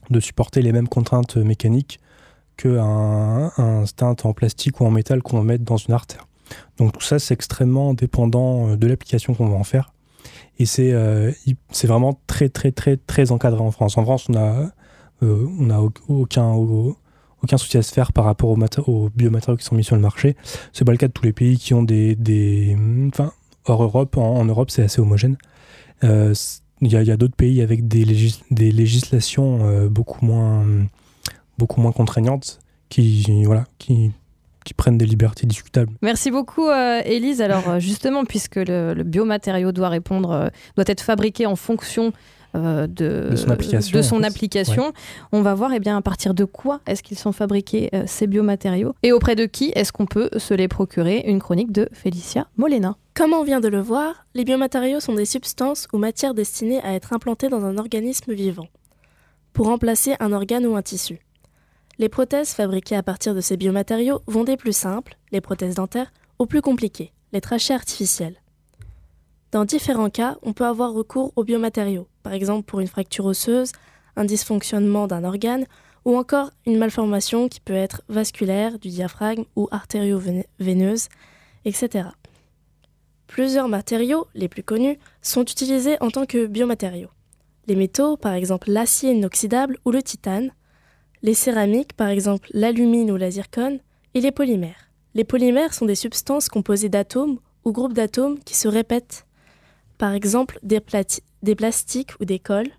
de supporter les mêmes contraintes mécaniques qu'un un stint en plastique ou en métal qu'on va mettre dans une artère. Donc tout ça, c'est extrêmement dépendant euh, de l'application qu'on va en faire. Et c'est euh, c'est vraiment très, très, très, très encadré en France. En France, on n'a euh, on a aucun, aucun souci à se faire par rapport aux, aux biomatériaux qui sont mis sur le marché. C'est pas le cas de tous les pays qui ont des... des enfin, hors Europe, en, Europe, c'est assez homogène. Il y a, d'autres pays avec des, des législations beaucoup moins beaucoup moins contraignantes qui, voilà, qui, qui prennent des libertés discutables. Merci beaucoup, euh, Élise. Alors, euh, justement, puisque le, biomatériau doit répondre, euh, doit être fabriqué en fonction de, de, son application, de son application on va voir eh bien, à partir de quoi est-ce qu'ils sont fabriqués, ces biomatériaux, et auprès de qui est-ce qu'on peut se les procurer? Une chronique de Félicia Molena. Comme on vient de le voir, les biomatériaux sont des substances ou matières destinées à être implantées dans un organisme vivant, pour remplacer un organe ou un tissu. Les prothèses fabriquées à partir de ces biomatériaux vont des plus simples, les prothèses dentaires, aux plus compliquées, les trachées artificielles. Dans différents cas, on peut avoir recours aux biomatériaux, par exemple pour une fracture osseuse, un dysfonctionnement d'un organe, ou encore une malformation qui peut être vasculaire, du diaphragme ou artério-veineuse, etc. Plusieurs matériaux, les plus connus, sont utilisés en tant que biomatériaux. Les métaux, par exemple l'acier inoxydable ou le titane, les céramiques, par exemple l'alumine ou la zircone, et les polymères. Les polymères sont des substances composées d'atomes ou groupes d'atomes qui se répètent, par exemple des, des plastiques ou des cols.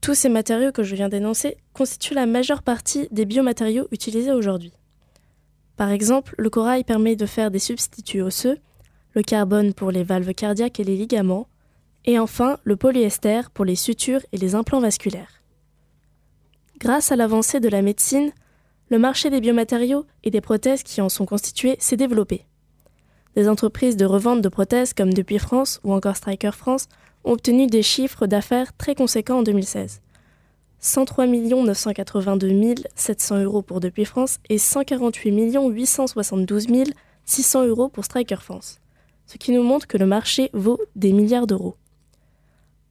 Tous ces matériaux que je viens d'énoncer constituent la majeure partie des biomatériaux utilisés aujourd'hui. Par exemple, le corail permet de faire des substituts osseux, le carbone pour les valves cardiaques et les ligaments, et enfin le polyester pour les sutures et les implants vasculaires. Grâce à l'avancée de la médecine, le marché des biomatériaux et des prothèses qui en sont constituées s'est développé. Des entreprises de revente de prothèses comme Depuis France ou encore Striker France ont obtenu des chiffres d'affaires très conséquents en 2016. 103 982 700 euros pour Depuis France et 148 872 600 euros pour Striker France, ce qui nous montre que le marché vaut des milliards d'euros.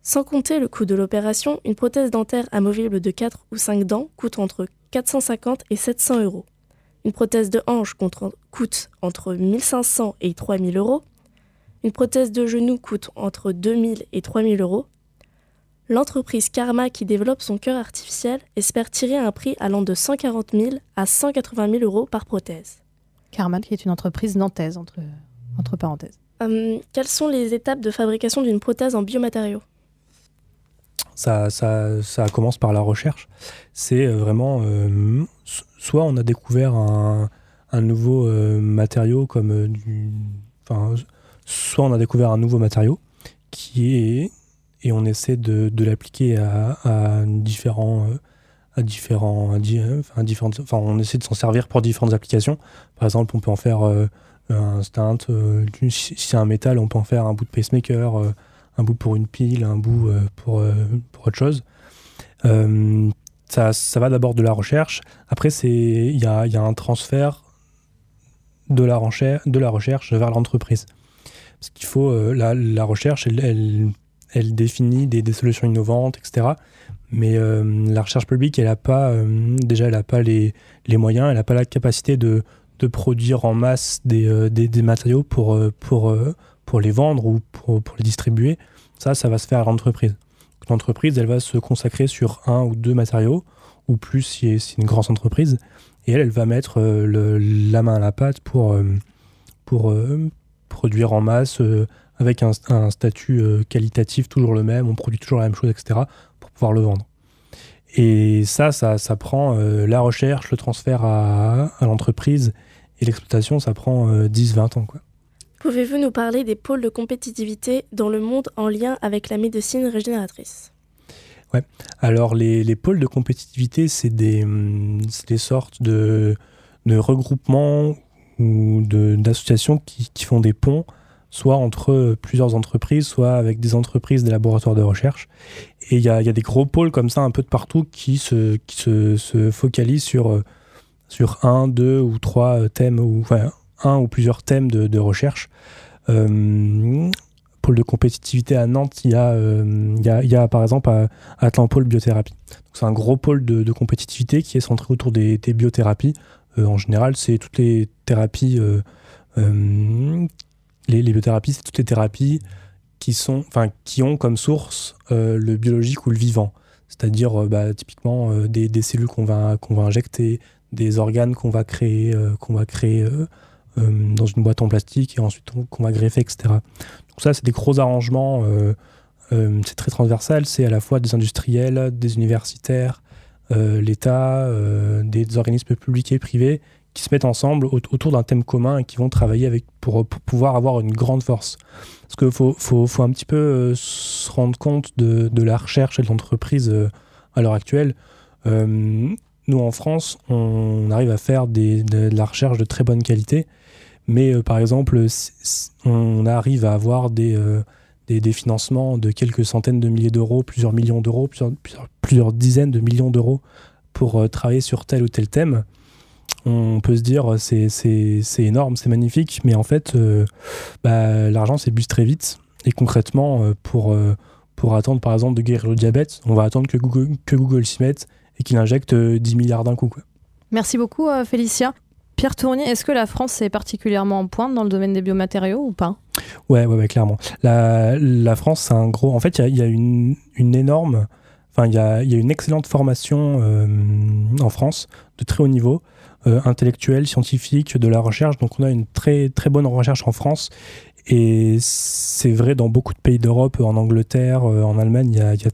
Sans compter le coût de l'opération, une prothèse dentaire amovible de 4 ou 5 dents coûte entre 450 et 700 euros. Une prothèse de hanche coûte entre 1500 et 3000 euros. Une prothèse de genou coûte entre 2000 et 3000 euros. L'entreprise Karma qui développe son cœur artificiel espère tirer un prix allant de 140 000 à 180 000 euros par prothèse. Karma qui est une entreprise nantaise, entre, entre parenthèses. Hum, quelles sont les étapes de fabrication d'une prothèse en biomatériaux? Ça, ça, ça, commence par la recherche. C'est euh, vraiment, euh, soit on a découvert un, nouveau euh, matériau comme du, soit on a découvert un nouveau matériau qui est et on essaie de, l'appliquer à, différents à différents, à, différentes, enfin, on essaie de s'en servir pour différentes applications. Par exemple, on peut en faire un stint. si c'est un métal, on peut en faire un bout de pacemaker un bout pour une pile, un bout euh, pour, euh, pour autre chose. Euh, ça, ça, va d'abord de la recherche. Après, il y a, y a, un transfert de la, de la recherche vers l'entreprise. Parce qu'il faut, la, la, recherche, elle, elle, définit des, des, solutions innovantes, etc. Mais la recherche publique, elle a pas, déjà, elle n'a pas les, les, moyens, elle n'a pas la capacité de, de produire en masse des, des, des matériaux pour, pour, pour les vendre ou pour, les distribuer, ça, ça va se faire à l'entreprise. L'entreprise, elle va se consacrer sur un ou deux matériaux, ou plus si c'est une grande entreprise, et elle, elle va mettre euh, la main à la pâte pour, euh, pour euh, produire en masse avec un, un statut qualitatif toujours le même, on produit toujours la même chose, etc., pour pouvoir le vendre. Et ça, ça, ça prend la recherche, le transfert à, à l'entreprise et l'exploitation, ça prend 10-20 ans. Quoi. Pouvez-vous nous parler des pôles de compétitivité dans le monde en lien avec la médecine régénératrice? Ouais. Alors les, les, pôles de compétitivité, c'est des, hum, des, sortes de, de regroupements ou d'associations qui, qui, font des ponts soit entre plusieurs entreprises, soit avec des entreprises, des laboratoires de recherche. Et il y a, y a, des gros pôles comme ça un peu de partout qui se, qui se, se focalisent sur, sur un, deux ou trois thèmes, ou enfin, un ou plusieurs thèmes de, recherche. Euh, pôle de compétitivité à Nantes, il y a, euh, par exemple à, Pôle Biothérapie. C'est un gros pôle de, de, compétitivité qui est centré autour des, des biothérapies. Euh, en général, c'est toutes les thérapies, les, biothérapies, c'est toutes les thérapies qui, sont, qui ont comme source le biologique ou le vivant. C'est-à-dire bah, typiquement des, des, cellules qu'on va, qu'on va injecter, des organes qu'on va créer, qu'on va créer dans une boîte en plastique et ensuite qu'on va greffer, etc. Donc ça, c'est des gros arrangements. Euh, c'est très transversal, c'est à la fois des industriels, des universitaires, euh, l'État, euh, des, organismes publics et privés qui se mettent ensemble autour d'un thème commun et qui vont travailler pour, pouvoir avoir une grande force. Parce qu'il faut, un petit peu se rendre compte de, la recherche et de l'entreprise à l'heure actuelle. nous, en France, on arrive à faire de, la recherche de très bonne qualité, mais par exemple, on arrive à avoir des des, des, financements de quelques centaines de milliers d'euros, plusieurs millions d'euros, plusieurs, dizaines de millions d'euros pour euh, travailler sur tel ou tel thème. On peut se dire c'est, énorme, c'est magnifique, mais en fait, euh, bah, l'argent s'épuise très vite. Et concrètement, euh, pour, euh, pour attendre par exemple de guérir le diabète, on va attendre que Google, que Google s'y mette et qu'il injecte 10 milliards d'un coup. Quoi. Merci beaucoup, Félicia. Pierre Tournier, est-ce que la France est particulièrement en pointe dans le domaine des biomatériaux ou pas? Ouais, ouais, clairement. La, France, c'est un gros. En fait, il y, a, une, énorme. Enfin, il y a, une excellente formation euh, en France de très haut niveau, euh, intellectuel, scientifique, de la recherche. Donc, on a une très, très bonne recherche en France. Et c'est vrai dans beaucoup de pays d'Europe, en Angleterre, euh, en Allemagne, il y a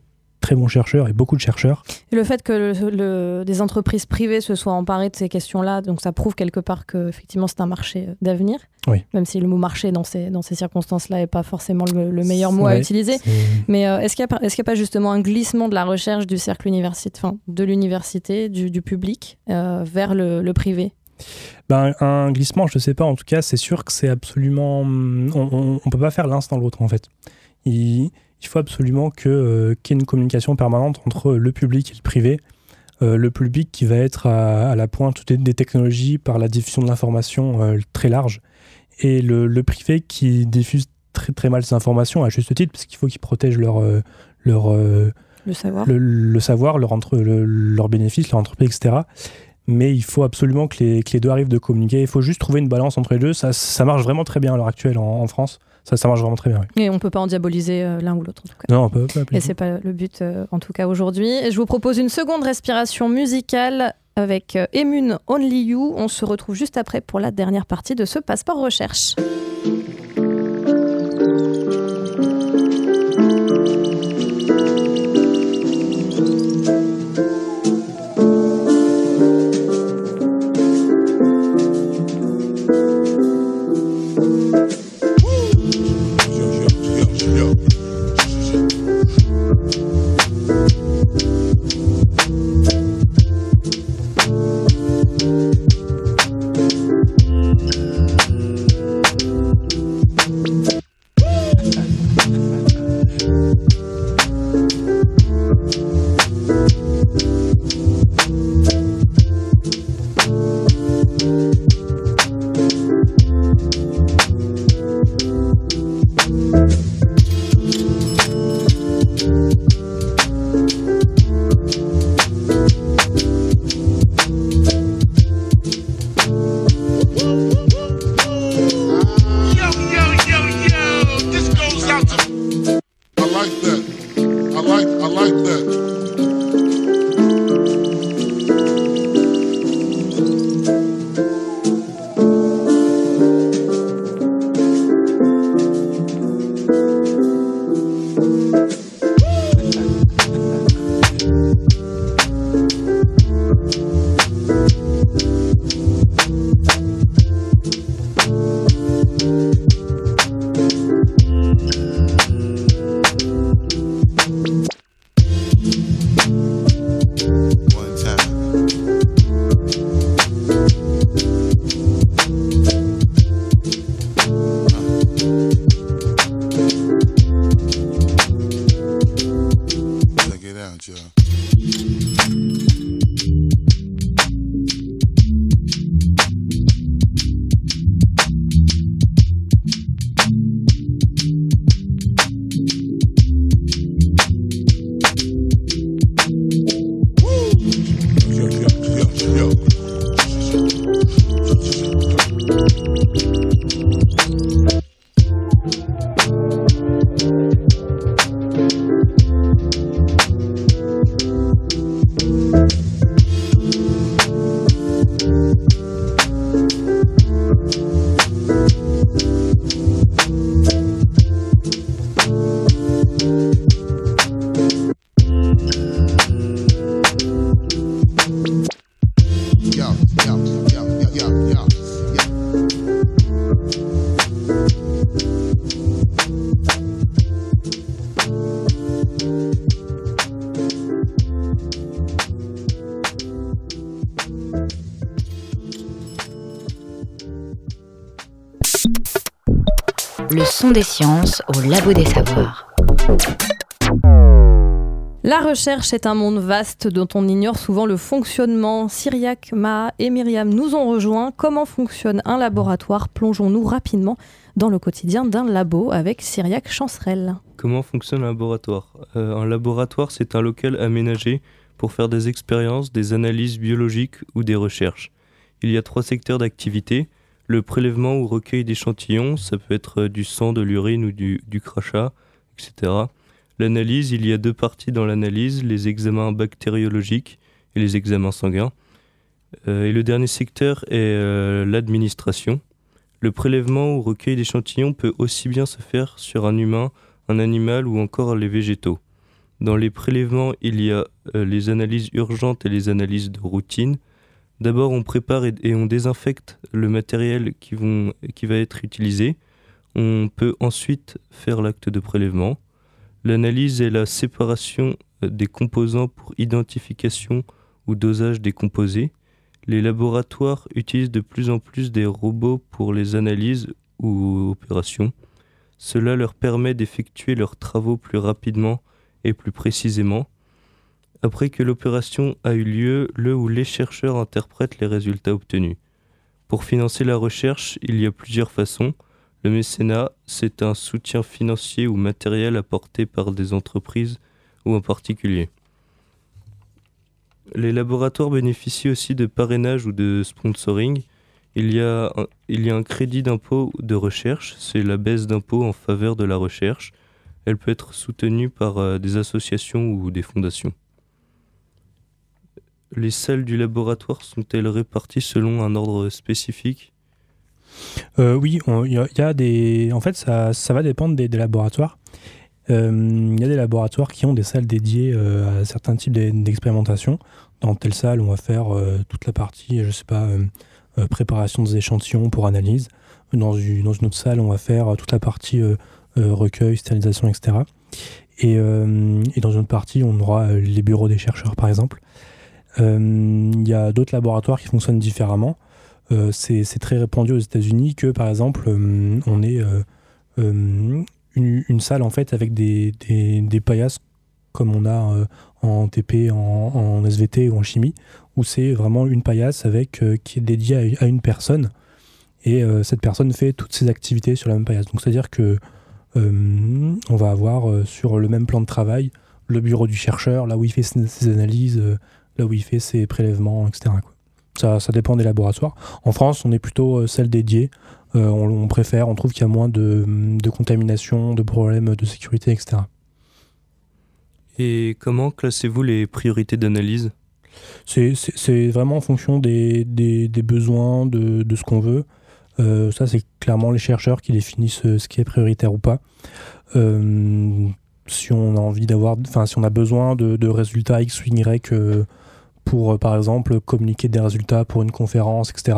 très bons chercheurs et beaucoup de chercheurs. Et le fait que le, le, des entreprises privées se soient emparées de ces questions-là, donc ça prouve quelque part que effectivement c'est un marché euh, d'avenir. Oui. Même si le mot marché dans ces, dans ces circonstances-là n'est pas forcément le, le meilleur mot ouais, à utiliser. Mais euh, est-ce qu'il n'y a, est qu a, pas justement un glissement de la recherche du cercle universitaire, enfin de l'université, du, du, public, euh, vers le, le privé? Ben, un glissement, je ne sais pas. En tout cas, c'est sûr que c'est absolument. On ne peut pas faire l'un sans l'autre, en fait. Il, il faut absolument que, euh, qu'il y ait une communication permanente entre le public et le privé. Euh, le public qui va être à, à la pointe des, des, technologies par la diffusion de l'information euh, très large, et le, le, privé qui diffuse très très mal ces informations à juste titre, parce qu'il faut qu'ils protègent leur, leur le savoir, le, le savoir leur, entre, le, leur bénéfice, leur entreprise, etc. Mais il faut absolument que les, que les deux arrivent de communiquer. Il faut juste trouver une balance entre les deux. Ça, ça marche vraiment très bien à l'heure actuelle en, en France ça, ça marche vraiment très bien. Oui. Et on peut pas en diaboliser euh, l'un ou l'autre en tout cas. Non, on peut pas. Et c'est pas le but euh, en tout cas aujourd'hui. Je vous propose une seconde respiration musicale avec euh, Emun Only You. On se retrouve juste après pour la dernière partie de ce passeport recherche. Des sciences au labo des savoirs. La recherche est un monde vaste dont on ignore souvent le fonctionnement. Cyriac, Ma et Myriam nous ont rejoints. Comment fonctionne un laboratoire? Plongeons-nous rapidement dans le quotidien d'un labo avec Cyriac Chancerelle. Comment fonctionne un laboratoire? Euh, Un laboratoire, c'est un local aménagé pour faire des expériences, des analyses biologiques ou des recherches. Il y a trois secteurs d'activité le prélèvement ou recueil d'échantillons, ça peut être euh, du sang, de l'urine ou du, crachat, etc. L'analyse, il y a deux parties dans l'analyse, les examens bactériologiques et les examens sanguins. Euh, et le dernier secteur est euh, l'administration. Le prélèvement ou recueil d'échantillons peut aussi bien se faire sur un humain, un animal ou encore les végétaux. Dans les prélèvements, il y a les analyses urgentes et les analyses de routine. D'abord, on prépare et, on désinfecte le matériel qui, va être utilisé. On peut ensuite faire l'acte de prélèvement. L'analyse et la séparation euh, des composants pour identification ou dosage des composés. Les laboratoires utilisent de plus en plus des robots pour les analyses ou opérations. Cela leur permet d'effectuer leurs travaux plus rapidement et plus précisément. Après que l'opération a eu lieu, le ou les chercheurs interprètent les résultats obtenus. Pour financer la recherche, il y a plusieurs façons. Le mécénat, c'est un soutien financier ou matériel apporté par des entreprises ou en particulier. Les laboratoires bénéficient aussi de parrainage ou de sponsoring. Il y a un, il y a un crédit d'impôt de recherche, c'est la baisse d'impôt en faveur de la recherche. Elle peut être soutenue par euh, des associations ou des fondations. Les salles du laboratoire sont-elles réparties selon un ordre spécifique? Euh, Oui, il y, a des. En fait, ça, va dépendre des, laboratoires. Il euh, y a des laboratoires qui ont des salles dédiées euh, à certains types d'expérimentation. Dans telle salle, on va faire toute la partie, je sais pas, préparation des échantillons pour analyse. Dans une, dans une, autre salle, on va faire toute la partie recueil, stérilisation, etc. Et, et, dans une autre partie, on aura les bureaux des chercheurs, par exemple. Il euh, y a d'autres laboratoires qui fonctionnent différemment. Euh, c'est très répandu aux États-Unis que, par exemple, euh, on ait une, salle en fait avec des, des, paillasses comme on a en TP, en, SVT ou en chimie, où c'est vraiment une paillasse avec, qui est dédiée à, une personne. Et cette personne fait toutes ses activités sur la même paillasse. Donc c'est-à-dire que on va avoir sur le même plan de travail le bureau du chercheur, là où il fait ses, analyses, là où il fait ses prélèvements, etc. Ça, ça, dépend des laboratoires. En France, on est plutôt euh, celle dédiée. Euh, on, préfère, on trouve qu'il y a moins de, de, contamination, de problèmes de sécurité, etc. Et comment classez-vous les priorités d'analyse? C'est vraiment en fonction des, des, besoins, de, de ce qu'on veut. Euh, ça, c'est clairement les chercheurs qui définissent ce qui est prioritaire ou pas. si on a envie d'avoir, enfin, si on a besoin de, de résultats X ou Y pour, euh, par exemple, communiquer des résultats pour une conférence, etc.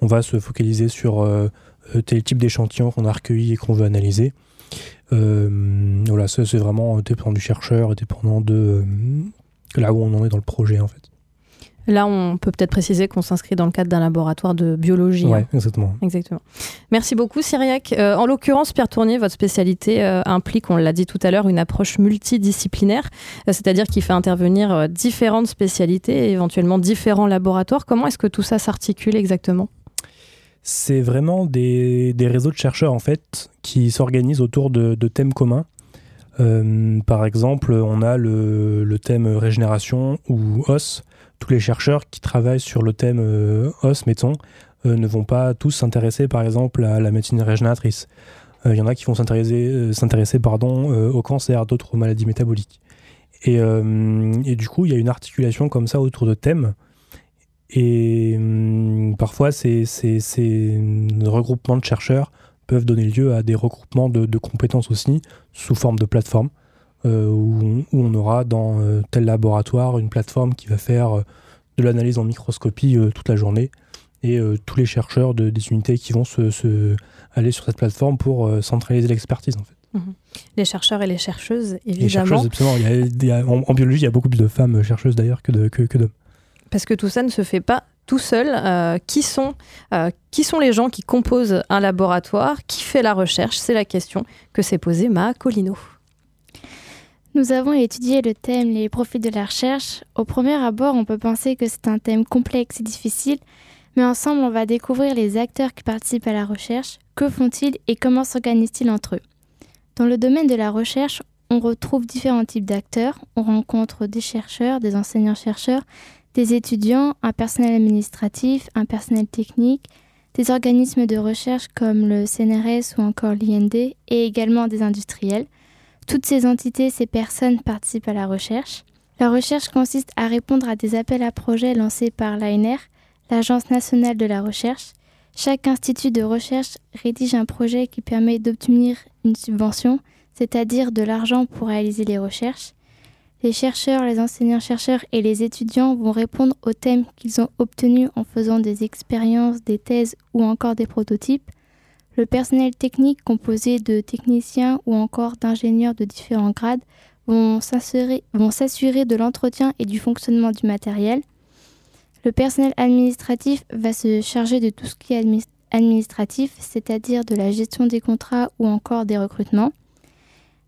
On va se focaliser sur euh, euh, tel type d'échantillon qu'on a recueilli et qu'on veut analyser. voilà, ça c'est vraiment dépendant du chercheur dépendant de là où on en est dans le projet en fait. Là, on peut peut-être préciser qu'on s'inscrit dans le cadre d'un laboratoire de biologie. Oui, hein. exactement. Exactement. Merci beaucoup, Cyriac. Euh, en l'occurrence, Pierre Tournier, votre spécialité euh, implique, on l'a dit tout à l'heure, une approche multidisciplinaire, euh, c'est-à-dire qu'il fait intervenir différentes spécialités et éventuellement différents laboratoires. Comment est-ce que tout ça s'articule exactement? C'est vraiment des, des réseaux de chercheurs en fait qui s'organisent autour de, de thèmes communs. Euh, par exemple, on a le, le thème régénération ou os. Tous les chercheurs qui travaillent sur le thème euh, os, mettons, euh, ne vont pas tous s'intéresser par exemple à la médecine régénératrice. Euh, Il y en a qui vont s'intéresser, pardon, au cancer, d'autres aux maladies métaboliques. Et, du coup, il y a une articulation comme ça autour de thèmes. Et hum, parfois, ces, regroupements de chercheurs peuvent donner lieu à des regroupements de, compétences aussi, sous forme de plateforme, euh, où, où on aura dans euh, tel laboratoire une plateforme qui va faire euh, de l'analyse en microscopie toute la journée, et tous les chercheurs de, des unités qui vont se, se- aller sur cette plateforme pour centraliser l'expertise. En fait. Mhm. Les chercheurs et les chercheuses, Les évidemment. chercheuses, absolument. Il y a- il y a- en, en biologie, il y a beaucoup plus de femmes chercheuses d'ailleurs que de- que- que d'hommes. Parce que tout ça ne se fait pas tout seul. Euh, qui, sont, euh, qui sont les gens qui composent un laboratoire Qui fait la recherche? C'est la question que s'est posée Ma Colino. Nous avons étudié le thème les profils de la recherche. Au premier abord, on peut penser que c'est un thème complexe et difficile, mais ensemble, on va découvrir les acteurs qui participent à la recherche, que font-ils et comment s'organisent-ils entre eux. Dans le domaine de la recherche, on retrouve différents types d'acteurs. On rencontre des chercheurs, des enseignants-chercheurs, des étudiants, un personnel administratif, un personnel technique, des organismes de recherche comme le CNRS ou encore l'IND et également des industriels. Toutes ces entités, ces personnes participent à la recherche. La recherche consiste à répondre à des appels à projets lancés par l'ANR, l'Agence nationale de la recherche. Chaque institut de recherche rédige un projet qui permet d'obtenir une subvention, c'est-à-dire de l'argent pour réaliser les recherches. Les chercheurs, les enseignants-chercheurs et les étudiants vont répondre aux thèmes qu'ils ont obtenus en faisant des expériences, des thèses ou encore des prototypes. Le personnel technique composé de techniciens ou encore d'ingénieurs de différents grades vont s'assurer de l'entretien et du fonctionnement du matériel. Le personnel administratif va se charger de tout ce qui est admi- administratif, c'est-à-dire de la gestion des contrats ou encore des recrutements.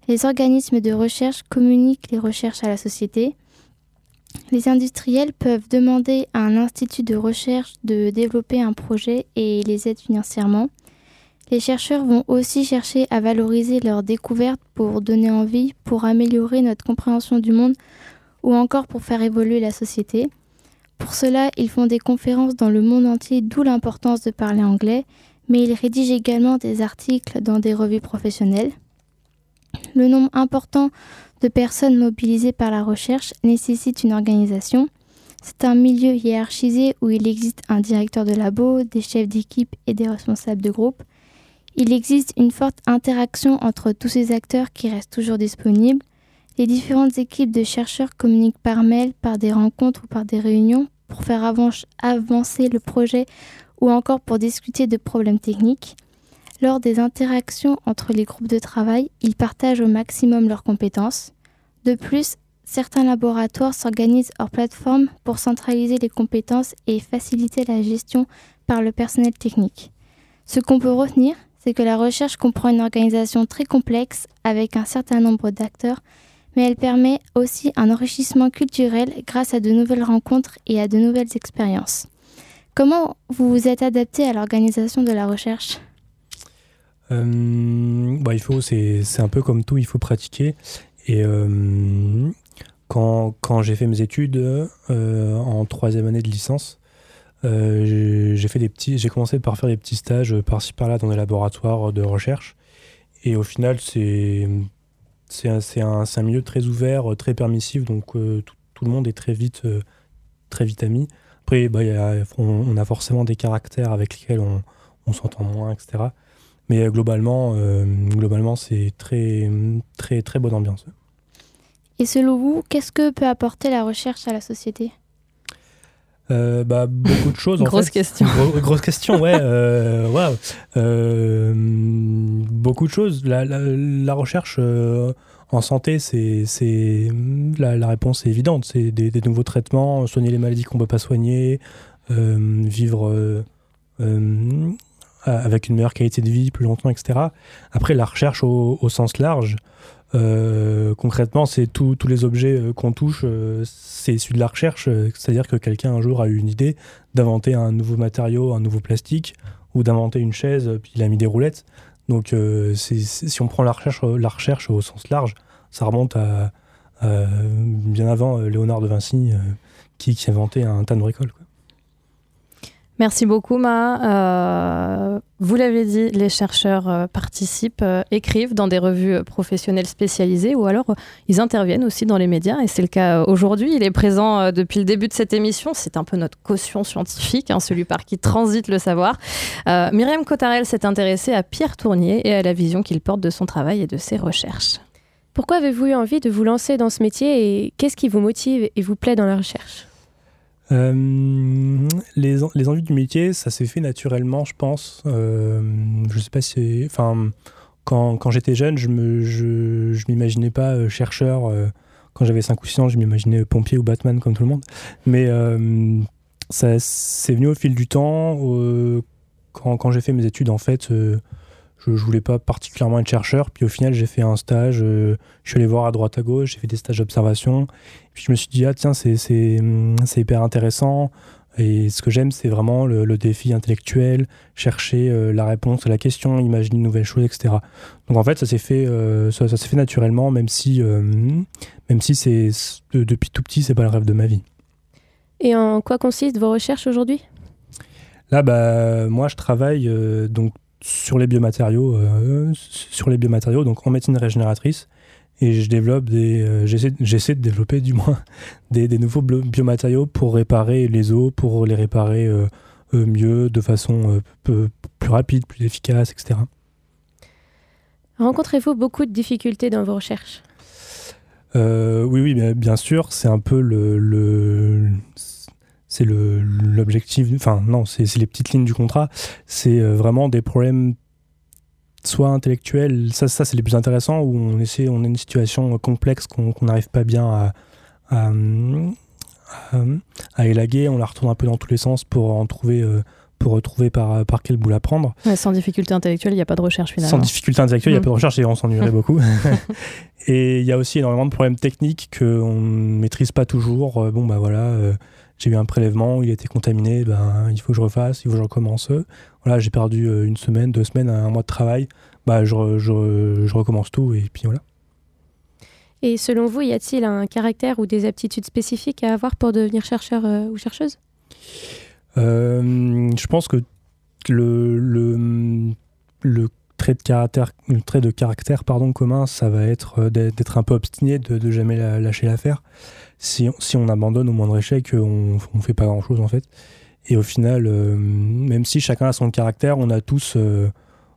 Les organismes de recherche communiquent les recherches à la société. Les industriels peuvent demander à un institut de recherche de développer un projet et les aident financièrement. Les chercheurs vont aussi chercher à valoriser leurs découvertes pour donner envie, pour améliorer notre compréhension du monde ou encore pour faire évoluer la société. Pour cela, ils font des conférences dans le monde entier, d'où l'importance de parler anglais, mais ils rédigent également des articles dans des revues professionnelles. Le nombre important de personnes mobilisées par la recherche nécessite une organisation. C'est un milieu hiérarchisé où il existe un directeur de labo, des chefs d'équipe et des responsables de groupe. Il existe une forte interaction entre tous ces acteurs qui restent toujours disponibles. Les différentes équipes de chercheurs communiquent par mail, par des rencontres ou par des réunions pour faire avan- avancer le projet ou encore pour discuter de problèmes techniques. Lors des interactions entre les groupes de travail, ils partagent au maximum leurs compétences. De plus, certains laboratoires s'organisent hors plateforme pour centraliser les compétences et faciliter la gestion par le personnel technique. Ce qu'on peut retenir, c'est que la recherche comprend une organisation très complexe avec un certain nombre d'acteurs, mais elle permet aussi un enrichissement culturel grâce à de nouvelles rencontres et à de nouvelles expériences. Comment vous vous êtes adapté à l'organisation de la recherche? Euh, bah, il faut, c'est un peu comme tout, il faut pratiquer. Et euh, quand, quand j'ai fait mes études euh, en troisième année de licence, euh, j'ai- fait des petits, j'ai commencé par faire des petits stages par-ci par-là dans des laboratoires de recherche. Et au final, c'est c'est un, un, un milieu très ouvert, très permissif, donc euh, tout, le monde est très vite, euh, très vite ami. Après, bah, on, on a forcément des caractères avec lesquels on, on s'entend moins, etc. Mais globalement, globalement c'est très, très, très bonne ambiance. Et selon vous, qu'est-ce que peut apporter la recherche à la société? Euh, bah, beaucoup de choses. en Grosse fait. question. Gros- grosse question, ouais. euh. Euh, beaucoup de choses. La, la- la recherche, en santé, c'est, la, la, réponse est évidente. C'est des, des, nouveaux traitements, soigner les maladies qu'on ne peut pas soigner, vivre avec une meilleure qualité de vie plus longtemps, etc. Après, la recherche au, au sens large, euh, concrètement, c'est tous les objets qu'on touche, c'est issu de la recherche. C'est-à-dire que quelqu'un un jour a eu une idée d'inventer un nouveau matériau, un nouveau plastique, ou d'inventer une chaise, puis il a mis des roulettes. Donc, euh, si on prend la recherche, la recherche au sens large, ça remonte à, bien avant euh, Léonard de Vinci, euh, qui, qui, inventait un tas de bricoles. Merci beaucoup, Ma. Euh, vous l'avez dit, les chercheurs euh, participent, euh, écrivent dans des revues professionnelles spécialisées ou alors ils interviennent aussi dans les médias et c'est le cas aujourd'hui. Il est présent depuis le début de cette émission. C'est un peu notre caution scientifique, hein, celui par qui transite le savoir. Myriam Cotarel s'est intéressée à Pierre Tournier et à la vision qu'il porte de son travail et de ses recherches. Pourquoi avez-vous eu envie de vous lancer dans ce métier et qu'est-ce qui vous motive et vous plaît dans la recherche? Euh, les, les, envies du métier, ça s'est fait naturellement, je pense. Euh, je sais pas si. Enfin, quand, quand j'étais jeune, je ne je, je m'imaginais pas euh, chercheur. Quand j'avais 5 ou 6 ans, je m'imaginais pompier ou Batman comme tout le monde. Mais ça c'est venu au fil du temps. quand, quand j'ai fait mes études, en fait, je, je voulais pas particulièrement être chercheur. Puis au final, j'ai fait un stage. je suis allé voir à droite à gauche. J'ai fait des stages d'observation. Puis je me suis dit, ah tiens, c'est hyper intéressant. Et ce que j'aime, c'est vraiment le, défi intellectuel, chercher euh, la réponse à la question, imaginer une nouvelle chose, etc. Donc en fait, ça s'est fait, euh, ça, fait naturellement, même si, euh, même si c'est depuis tout petit, c'est pas le rêve de ma vie. Et en quoi consistent vos recherches aujourd'hui? Là, bah, moi, je travaille donc sur les biomatériaux, sur les biomatériaux, donc en médecine régénératrice et je développe des euh, j'essaie de développer du moins *laughs* des, des, nouveaux biomatériaux pour réparer les os pour les réparer euh, euh, mieux de façon peu, plus rapide plus efficace etc rencontrez-vous beaucoup de difficultés dans vos recherches? Oui oui bien, bien sûr c'est un peu le, le c'est l'objectif enfin non c'est les petites lignes du contrat c'est vraiment des problèmes soit intellectuel, ça, ça c'est les plus intéressants, où on, essaie, on a une situation complexe qu'on n'arrive pas bien à, à, élaguer, on la retourne un peu dans tous les sens pour en trouver. Euh, pour retrouver par, par quel bout la prendre. sans difficulté intellectuelle, il n'y a pas de recherche finalement. Sans difficulté intellectuelle, il n'y a mm. pas de recherche et on s'ennuierait beaucoup. *laughs* et il y a aussi énormément de problèmes techniques qu'on ne maîtrise pas toujours. Euh, bon, bah voilà, euh, j'ai eu un prélèvement, il était contaminé, ben, il faut que je refasse, il faut que je recommence. Voilà, j'ai perdu euh, une semaine, deux semaines, un mois de travail, bah, je, je, je recommence tout et puis voilà. Et selon vous, y a-t-il un caractère ou des aptitudes spécifiques à avoir pour devenir chercheur euh, ou chercheuse? Euh, Je pense que le, le, le, trait de caractère, le trait de caractère pardon, commun, ça va être d'être un peu obstiné, de, de jamais lâcher l'affaire si, si on abandonne au moindre échec, on ne fait pas grand-chose en fait. Et au final, euh, même si chacun a son caractère, on a tous, euh,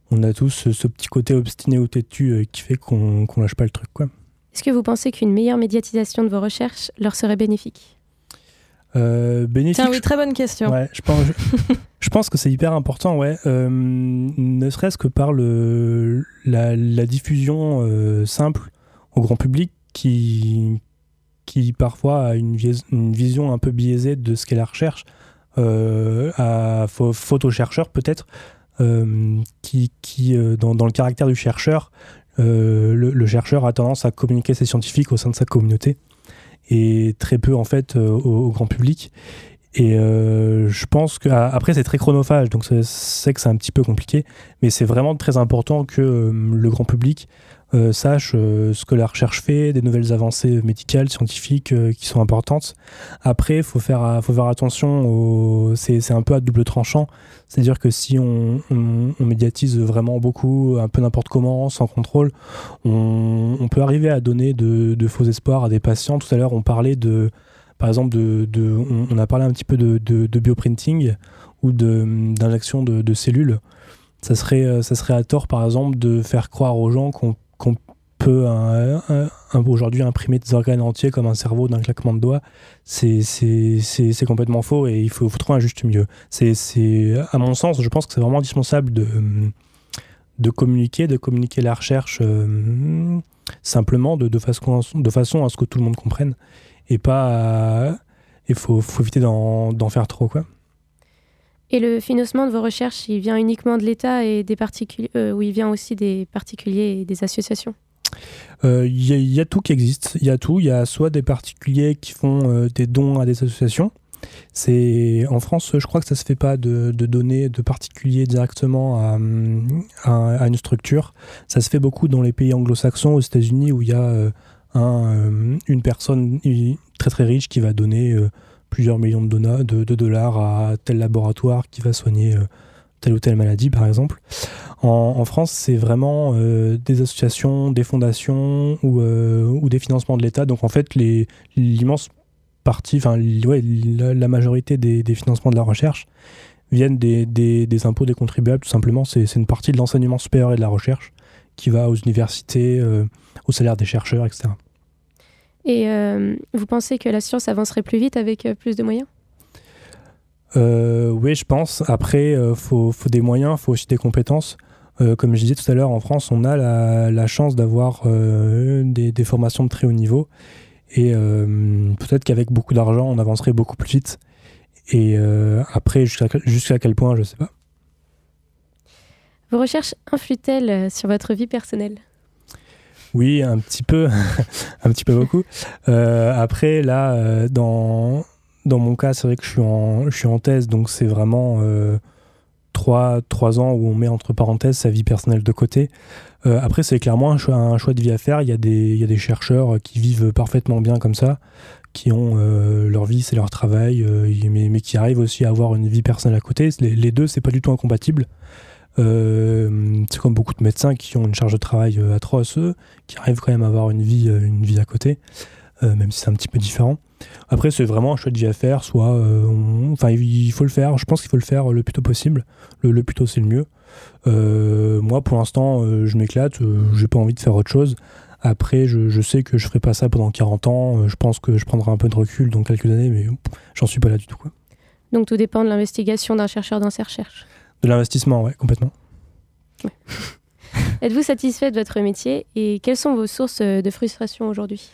on a tous ce, petit côté obstiné ou têtu euh, qui fait qu'on ne lâche pas le truc. Est-ce que vous pensez qu'une meilleure médiatisation de vos recherches leur serait bénéfique? Bénéfique. Tiens, oui, très bonne question. Ouais, je pense, je, pense que c'est hyper important, ouais. ne serait-ce que par le, la, la diffusion simple au grand public qui, qui parfois a une, vision un peu biaisée de ce qu'est la recherche, euh, à photo-chercheur peut-être, euh, qui, qui euh, dans, dans, le caractère du chercheur, le, chercheur a tendance à communiquer ses scientifiques au sein de sa communauté et très peu en fait au, grand public. Et je pense que après c'est très chronophage, donc c'est que c'est un petit peu compliqué, mais c'est vraiment très important que le grand public euh, sache euh, ce que la recherche fait, des nouvelles avancées médicales, scientifiques euh, qui sont importantes. Après, il faut faire, faut faire attention, au... c'est un peu à double tranchant. C'est-à-dire que si on, médiatise vraiment beaucoup, un peu n'importe comment, sans contrôle, on, peut arriver à donner de, faux espoirs à des patients. Tout à l'heure, on parlait de, par exemple, de, on, a parlé un petit peu de, de bioprinting ou d'injection de, cellules. Ça serait, ça serait à tort, par exemple, de faire croire aux gens qu'on qu'on peut aujourd'hui imprimer des organes entiers comme un cerveau d'un claquement de doigts, c'est complètement faux et il faut, trouver un juste milieu. C'est à mon sens, je pense que c'est vraiment indispensable de, communiquer, de communiquer la recherche. Euh, simplement de, de, façon, de façon à ce que tout le monde comprenne et pas. Il faut, faut, éviter d'en faire trop, quoi. Et le financement de vos recherches, il vient uniquement de l'État et des particuliers, euh, ou il vient aussi des particuliers et des associations? Il euh, y, y, a tout qui existe. Il y a tout. Il y a soit des particuliers qui font euh, des dons à des associations. C'est en France, je crois que ça se fait pas de, donner de particuliers directement à, une structure. Ça se fait beaucoup dans les pays anglo-saxons, aux États-Unis, où il y a un, une personne très très riche qui va donner plusieurs millions de, de, dollars à tel laboratoire qui va soigner telle ou telle maladie, par exemple. En, France, c'est vraiment euh, des associations, des fondations ou, euh, ou des financements de l'État. Donc en fait, l'immense partie, enfin la, majorité des, financements de la recherche viennent des impôts des contribuables, tout simplement. C'est une partie de l'enseignement supérieur et de la recherche qui va aux universités, euh, au salaire des chercheurs, etc. Et vous pensez que la science avancerait plus vite avec plus de moyens? Euh, oui, je pense. Après, il euh, faut, faut, des moyens, il faut aussi des compétences. Euh, comme je disais tout à l'heure, en France, on a la, la chance d'avoir des, des, formations de très haut niveau. Et peut-être qu'avec beaucoup d'argent, on avancerait beaucoup plus vite. Et après, jusqu'à quel point, je ne sais pas. Vos recherches influent-elles sur votre vie personnelle? Oui, un petit peu, *laughs* un petit peu beaucoup. après, là, dans, dans mon cas, c'est vrai que je suis en, je suis en thèse, donc c'est vraiment euh, trois, trois ans où on met entre parenthèses sa vie personnelle de côté. Euh, après, c'est clairement un choix, un choix, de vie à faire. Il y, a des, il y a des chercheurs qui vivent parfaitement bien comme ça, qui ont euh, leur vie, c'est leur travail, mais, mais, qui arrivent aussi à avoir une vie personnelle à côté. Les, les deux, c'est pas du tout incompatible. C'est comme beaucoup de médecins qui ont une charge de travail atroce, qui arrivent quand même à avoir une vie, une vie à côté, même si c'est un petit peu différent. Après, c'est vraiment un choix de vie à faire. Soit, euh, enfin, il faut le faire. Je pense qu'il faut le faire le plus tôt possible. Le, plus tôt, c'est le mieux. Euh, moi, pour l'instant, euh, je m'éclate. j'ai pas envie de faire autre chose. Après, je, sais que je ferai pas ça pendant 40 ans. je pense que je prendrai un peu de recul dans quelques années, mais j'en suis pas là du tout. Donc, tout dépend de l'investigation d'un chercheur dans ses recherches. De l'investissement, ouais, complètement. *laughs* Êtes-vous satisfait de votre métier et quelles sont vos sources de frustration aujourd'hui?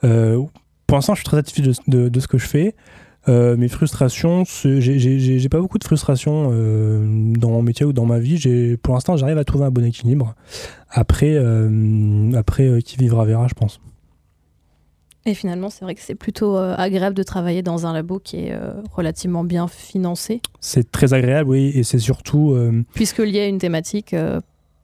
Pour l'instant, je suis très satisfait de, de, ce que je fais. Euh, mes frustrations, j'ai pas beaucoup de frustrations euh, dans mon métier ou dans ma vie. Pour l'instant, j'arrive à trouver un bon équilibre. Après, euh, après qui vivra verra, je pense. Et finalement, c'est vrai que c'est plutôt agréable de travailler dans un labo qui est relativement bien financé. C'est très agréable, oui, et c'est surtout... Puisqu'il y a une thématique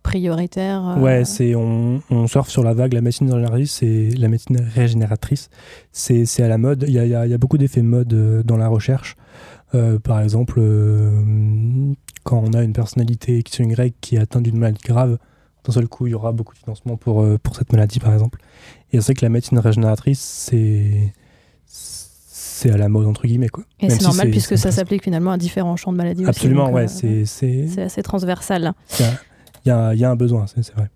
prioritaire. Euh, ouais, c'est on, on, surfe sur la vague. La médecine régénératrice, c'est la médecine régénératrice, c'est à la mode. Il y a, y a, beaucoup d'effets mode euh, dans la recherche. Euh, par exemple, quand on a une personnalité X ou Y qui est atteinte d'une maladie grave, d'un seul coup, il y aura beaucoup de financement pour, pour cette maladie, par exemple. Et c'est que la médecine régénératrice, c'est c'est à la mode entre guillemets quoi. Et c'est normal puisque ça s'applique finalement à différents champs de maladies. Absolument, aussi, ouais, c'est assez transversal il y, a, un besoin, c'est vrai.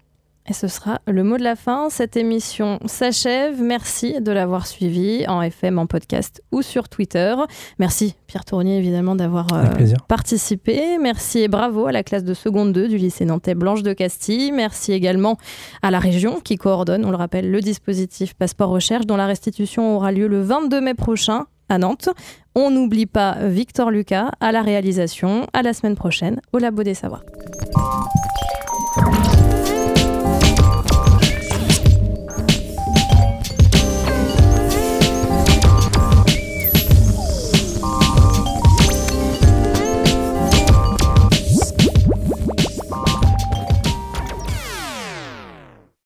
Et ce sera le mot de la fin. Cette émission s'achève. Merci de l'avoir suivi en FM, en podcast ou sur Twitter. Merci Pierre Tournier évidemment d'avoir euh, participé. Merci et bravo à la classe de seconde 2 du lycée nantais Blanche de Castille. Merci également à la région qui coordonne, on le rappelle, le dispositif Passeport Recherche dont la restitution aura lieu le 22 mai prochain à Nantes. On n'oublie pas Victor Lucas à la réalisation. À la semaine prochaine au Labo des Savoirs.